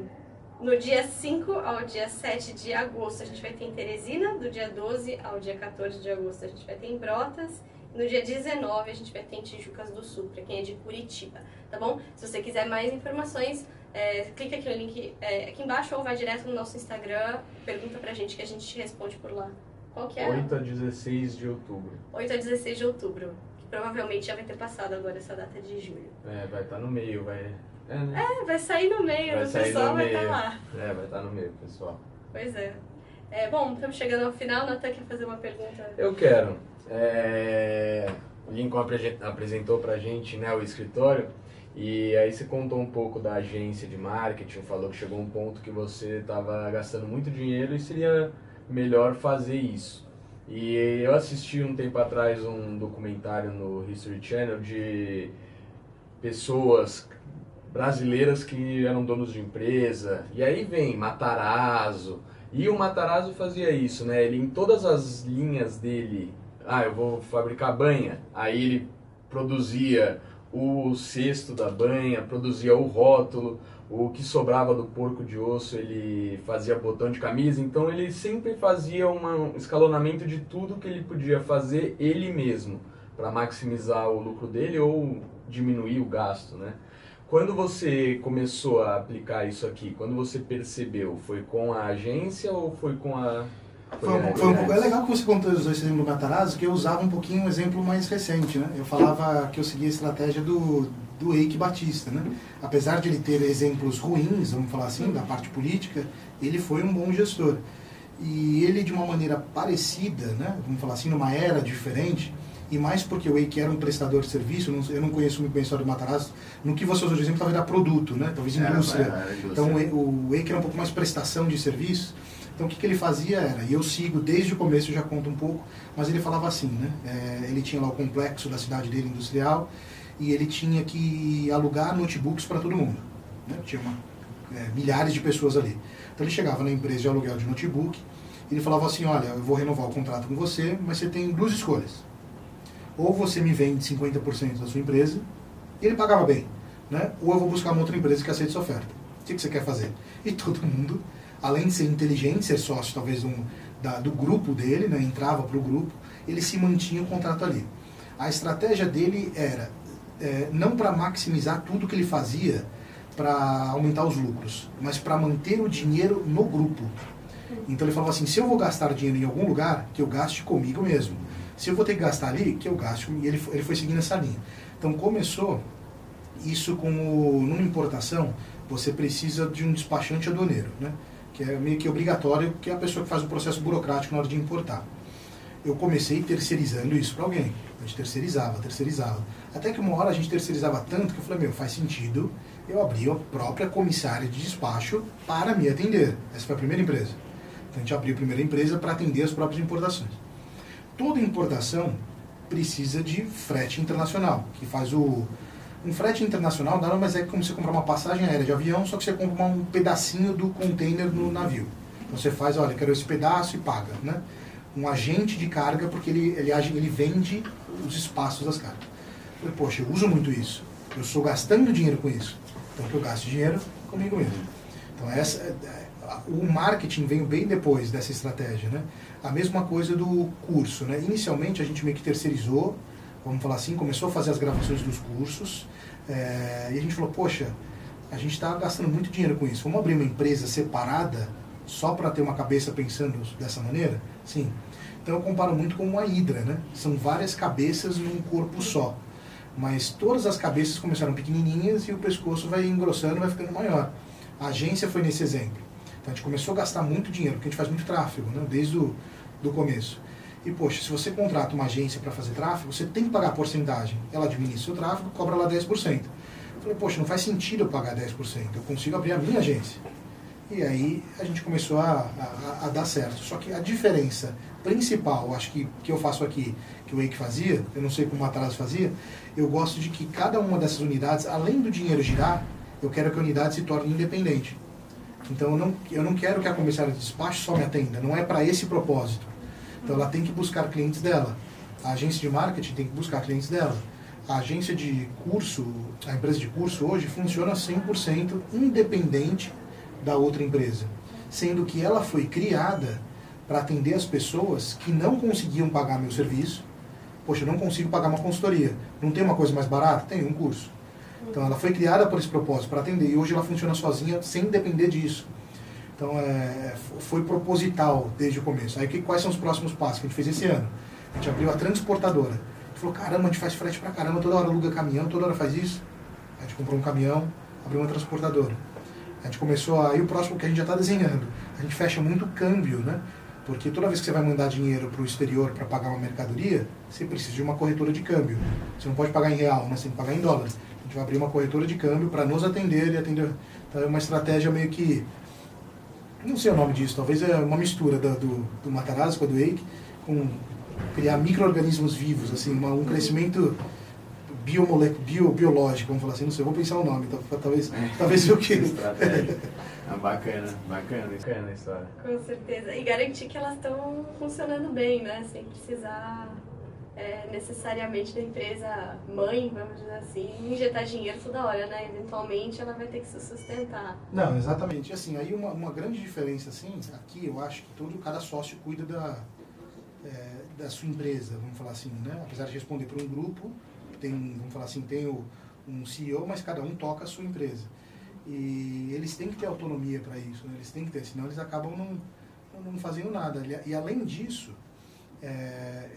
no dia 5 ao dia 7 de agosto a gente vai ter em Teresina, do dia 12 ao dia 14 de agosto a gente vai ter em Brotas, no dia 19 a gente vai ter em Tijucas do Sul, para quem é de Curitiba, tá bom? Se você quiser mais informações, é, clica aqui no link é, aqui embaixo ou vai direto no nosso Instagram, pergunta pra gente que a gente te responde por lá. Qual que é? 8 a 16 de outubro. 8 a 16 de outubro. Que provavelmente já vai ter passado agora essa data de julho. É, vai estar no meio, vai. É, né? É, vai sair no meio, vai o pessoal vai estar lá. É, vai estar no meio, pessoal. Pois é. é. Bom, estamos chegando ao final. Natan quer fazer uma pergunta? Eu quero. É... O Lincoln apre- apresentou pra gente né, o escritório e aí você contou um pouco da agência de marketing, falou que chegou um ponto que você estava gastando muito dinheiro e seria melhor fazer isso. E eu assisti um tempo atrás um documentário no History Channel de pessoas brasileiras que eram donos de empresa. E aí vem Matarazzo. E o Matarazzo fazia isso, né? Ele em todas as linhas dele, ah, eu vou fabricar banha. Aí ele produzia o cesto da banha, produzia o rótulo, o que sobrava do porco de osso ele fazia botão de camisa, então ele sempre fazia um escalonamento de tudo que ele podia fazer ele mesmo, para maximizar o lucro dele ou diminuir o gasto, né? Quando você começou a aplicar isso aqui, quando você percebeu, foi com a agência ou foi com a... Foi um, pouco- foi um é legal que você contou os dois exemplos do Matarazzo, que eu usava um pouquinho um exemplo mais recente, né? Eu falava que eu seguia a estratégia do, do Eike Batista, né? Apesar de ele ter exemplos ruins, vamos falar assim, da parte política, ele foi um bom gestor. E ele, de uma maneira parecida, né? Vamos falar assim, numa era diferente, e mais porque o Eike era um prestador de serviço, eu não, eu não conheço muito bem a história do Matarazzo, no que você usou de exemplo, talvez era produto, né? Talvez indústria. Então o Eike era um pouco mais prestação de serviço. Então o que, que ele fazia era, e eu sigo desde o começo, eu já conto um pouco, mas ele falava assim, né? É, ele tinha lá o complexo da cidade dele industrial e ele tinha que alugar notebooks para todo mundo. Né? Tinha uma, é, milhares de pessoas ali. Então ele chegava na empresa de aluguel de notebook e ele falava assim, olha, eu vou renovar o contrato com você, mas você tem duas escolhas. Ou você me vende 50% da sua empresa, e ele pagava bem, né? ou eu vou buscar uma outra empresa que aceite sua oferta. O que, que você quer fazer? E todo mundo, além de ser inteligente, ser sócio talvez um, da, do grupo dele, né? entrava para o grupo, ele se mantinha o contrato ali. A estratégia dele era é, não para maximizar tudo que ele fazia para aumentar os lucros, mas para manter o dinheiro no grupo. Então ele falava assim: se eu vou gastar dinheiro em algum lugar, que eu gaste comigo mesmo. Se eu vou ter que gastar ali, que eu comigo. E ele, foi- ele foi seguindo essa linha. Então começou isso como numa importação, você precisa de um despachante aduaneiro, né? que é meio que obrigatório, que é a pessoa que faz o processo burocrático na hora de importar. Eu comecei terceirizando isso para alguém. A gente terceirizava, terceirizava. Até que uma hora a gente terceirizava tanto que eu falei, meu, faz sentido eu abrir a própria comissária de despacho para me atender. Essa foi a primeira empresa. Então a gente abriu a primeira empresa para atender as próprias importações. Toda importação precisa de frete internacional, que faz o... Um frete internacional nada mais é como você comprar uma passagem aérea de avião, só que você compra um pedacinho do container no navio. Então você faz, olha, quero esse pedaço e paga, né? Um agente de carga, porque ele, ele, age, ele vende os espaços das cargas. Eu falei, poxa, eu uso muito isso. Eu estou gastando dinheiro com isso. Então que eu gasto dinheiro comigo mesmo. Então essa, é- é- o marketing veio bem depois dessa estratégia, né? A mesma coisa do curso, né? Inicialmente a gente meio que terceirizou, vamos falar assim, começou a fazer as gravações dos cursos é, e a gente falou, poxa, a gente está gastando muito dinheiro com isso. Vamos abrir uma empresa separada só para ter uma cabeça pensando dessa maneira? Sim. Então eu comparo muito com uma hidra, né? São várias cabeças num corpo só. Mas todas as cabeças começaram pequenininhas e o pescoço vai engrossando, vai ficando maior. A agência foi nesse exemplo. Então a gente começou a gastar muito dinheiro, porque a gente faz muito tráfego, né? desde o do começo. E, poxa, se você contrata uma agência para fazer tráfego, você tem que pagar a porcentagem. Ela administra seu tráfego, cobra lá 10%. Eu falei, poxa, não faz sentido eu pagar 10%, eu consigo abrir a minha agência. E aí a gente começou a, a, a dar certo. Só que a diferença principal, acho que, que eu faço aqui, que o Wake fazia, eu não sei como o Matarazzo fazia, eu gosto de que cada uma dessas unidades, além do dinheiro girar, eu quero que a unidade se torne independente. Então eu não, eu não quero que a comissária de despacho só me atenda, não é para esse propósito. Então ela tem que buscar clientes dela. A agência de marketing tem que buscar clientes dela. A agência de curso, a empresa de curso hoje funciona 100% independente da outra empresa, sendo que ela foi criada para atender as pessoas que não conseguiam pagar meu serviço. Poxa, eu não consigo pagar uma consultoria. Não tem uma coisa mais barata? Tem um curso. Então ela foi criada por esse propósito, para atender. E hoje ela funciona sozinha, sem depender disso. Então é, foi proposital desde o começo. Aí que, quais são os próximos passos que a gente fez esse ano? A gente abriu a transportadora. A gente falou, caramba, a gente faz frete pra caramba, toda hora aluga caminhão, toda hora faz isso. A gente comprou um caminhão, abriu uma transportadora. A gente começou aí o próximo que a gente já está desenhando. A gente fecha muito câmbio, né? Porque toda vez que você vai mandar dinheiro para o exterior para pagar uma mercadoria, você precisa de uma corretora de câmbio. Você não pode pagar em real, né? você tem que pagar em dólar. A gente vai abrir uma corretora de câmbio para nos atender e atender. Então é uma estratégia meio que não sei o nome disso, talvez é uma mistura do, do, do Matarazzo com a do Eike, com criar micro-organismos vivos, assim, uma, um crescimento biomole, bio, biológico, vamos falar assim, não sei, vou pensar o nome, então, talvez, é. talvez eu queira. Ah, bacana, bacana, bacana a história. Com certeza, e garantir que elas estão funcionando bem, né, sem precisar é, necessariamente da empresa mãe, vamos dizer assim, injetar dinheiro toda hora, né? Eventualmente ela vai ter que se sustentar. Não, exatamente. Assim, aí uma, uma grande diferença, assim, aqui eu acho que todo, cada sócio cuida da, é, da sua empresa, vamos falar assim, né? Apesar de responder por um grupo, tem, vamos falar assim, tem o, um CEO, mas cada um toca a sua empresa. E eles têm que ter autonomia para isso, né? eles têm que ter, senão eles acabam não, não fazendo nada. E além disso, é,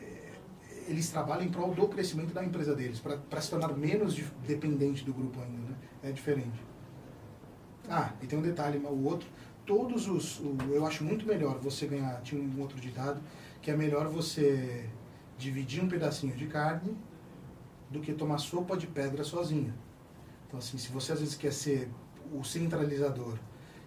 eles trabalham em prol do crescimento da empresa deles, para se tornar menos dependente do grupo ainda, né? É diferente. Ah, e tem um detalhe, o outro, todos os, o, eu acho muito melhor você ganhar, tinha um outro ditado, que é melhor você dividir um pedacinho de carne do que tomar sopa de pedra sozinho. Então assim, se você às vezes quer ser o centralizador,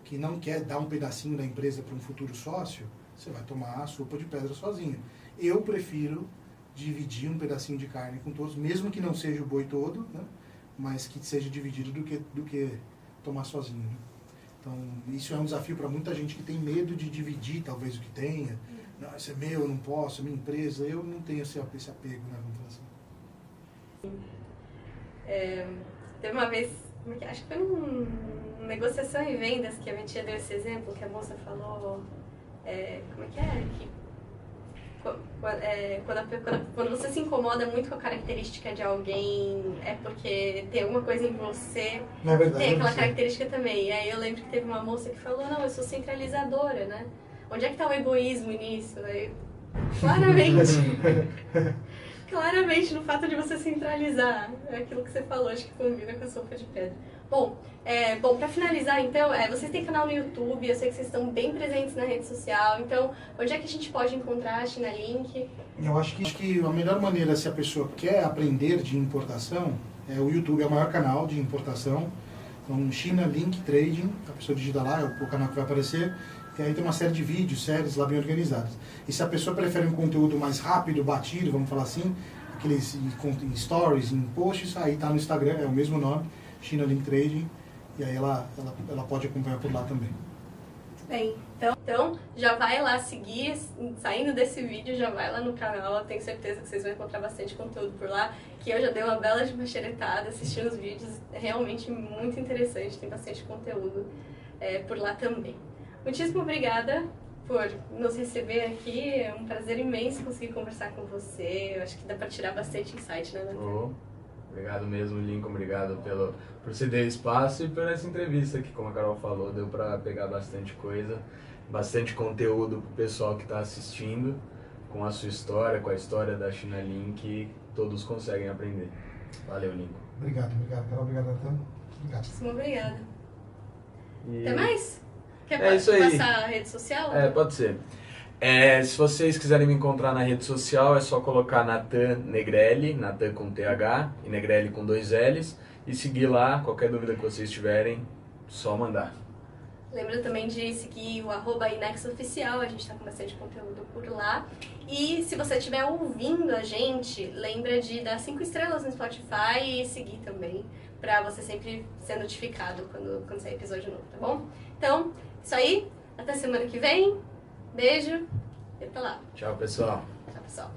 que não quer dar um pedacinho da empresa para um futuro sócio, você vai tomar a sopa de pedra sozinho. Eu prefiro dividir um pedacinho de carne com todos, mesmo que não seja o boi todo, né? mas que seja dividido do que, do que tomar sozinho. Né? Então, isso é um desafio para muita gente que tem medo de dividir, talvez, o que tenha. Não, isso é meu, eu não posso, é minha empresa. Eu não tenho esse, esse apego, né? Vamos falar assim. É, teve uma vez, acho que foi numa negociação e vendas que a minha tia deu esse exemplo, que a moça falou, é, como é que é? Que é, quando, a, quando, quando, você se incomoda muito com a característica de alguém, é porque tem alguma coisa em você. É verdade, tem aquela característica também. E aí eu lembro que teve uma moça que falou, não, eu sou centralizadora, né? Onde é que tá o egoísmo nisso? Aí, claramente. claramente no fato de você centralizar. É aquilo que você falou, acho que combina com a sopa de pedra. Bom, é, bom, para finalizar, então, é, vocês têm canal no YouTube, eu sei que vocês estão bem presentes na rede social, então, onde é que a gente pode encontrar a China Link? Eu acho que, acho que a melhor maneira, se a pessoa quer aprender de importação, é o YouTube é o maior canal de importação. Então, China Link Trading, a pessoa digita lá, é o canal que vai aparecer, e aí tem uma série de vídeos, séries lá bem organizadas. E se a pessoa prefere um conteúdo mais rápido, batido, vamos falar assim, aqueles em, stories, em posts, aí tá no Instagram, é o mesmo nome, China Link Trading e aí ela, ela, ela pode acompanhar por lá também. Bem, então, então já vai lá seguir, saindo desse vídeo, já vai lá no canal, eu tenho certeza que vocês vão encontrar bastante conteúdo por lá, que eu já dei uma bela de uma xeretada assistindo os vídeos, é realmente muito interessante, tem bastante conteúdo é, por lá também. Muitíssimo obrigada por nos receber aqui. É um prazer imenso conseguir conversar com você. Eu acho que dá para tirar bastante insight, né, Natan? Oh, obrigado mesmo, Lincoln. Obrigado pelo, por ceder espaço e por essa entrevista que, como a Carol falou, deu para pegar bastante coisa, bastante conteúdo para o pessoal que está assistindo, com a sua história, com a história da China Link, todos conseguem aprender. Valeu, Lincoln. Obrigado, obrigado, Carol. Obrigado, Natan. Obrigado. Muitíssimo obrigada. E- Até mais? Quer É isso aí. passar a rede social? É, pode ser. É, se vocês quiserem me encontrar na rede social, é só colocar Natan Negrelli, Natan com TH e Negrelli com dois L's, e seguir lá. Qualquer dúvida que vocês tiverem, só mandar. Lembra também de seguir o arroba Inex Oficial, a gente está com bastante conteúdo por lá. E se você estiver ouvindo a gente, lembra de dar cinco estrelas no Spotify e seguir também, pra você sempre ser notificado quando, quando sair episódio novo, tá bom? Então, isso aí, até semana que vem. Beijo e até lá. Tchau, pessoal. Tchau, pessoal.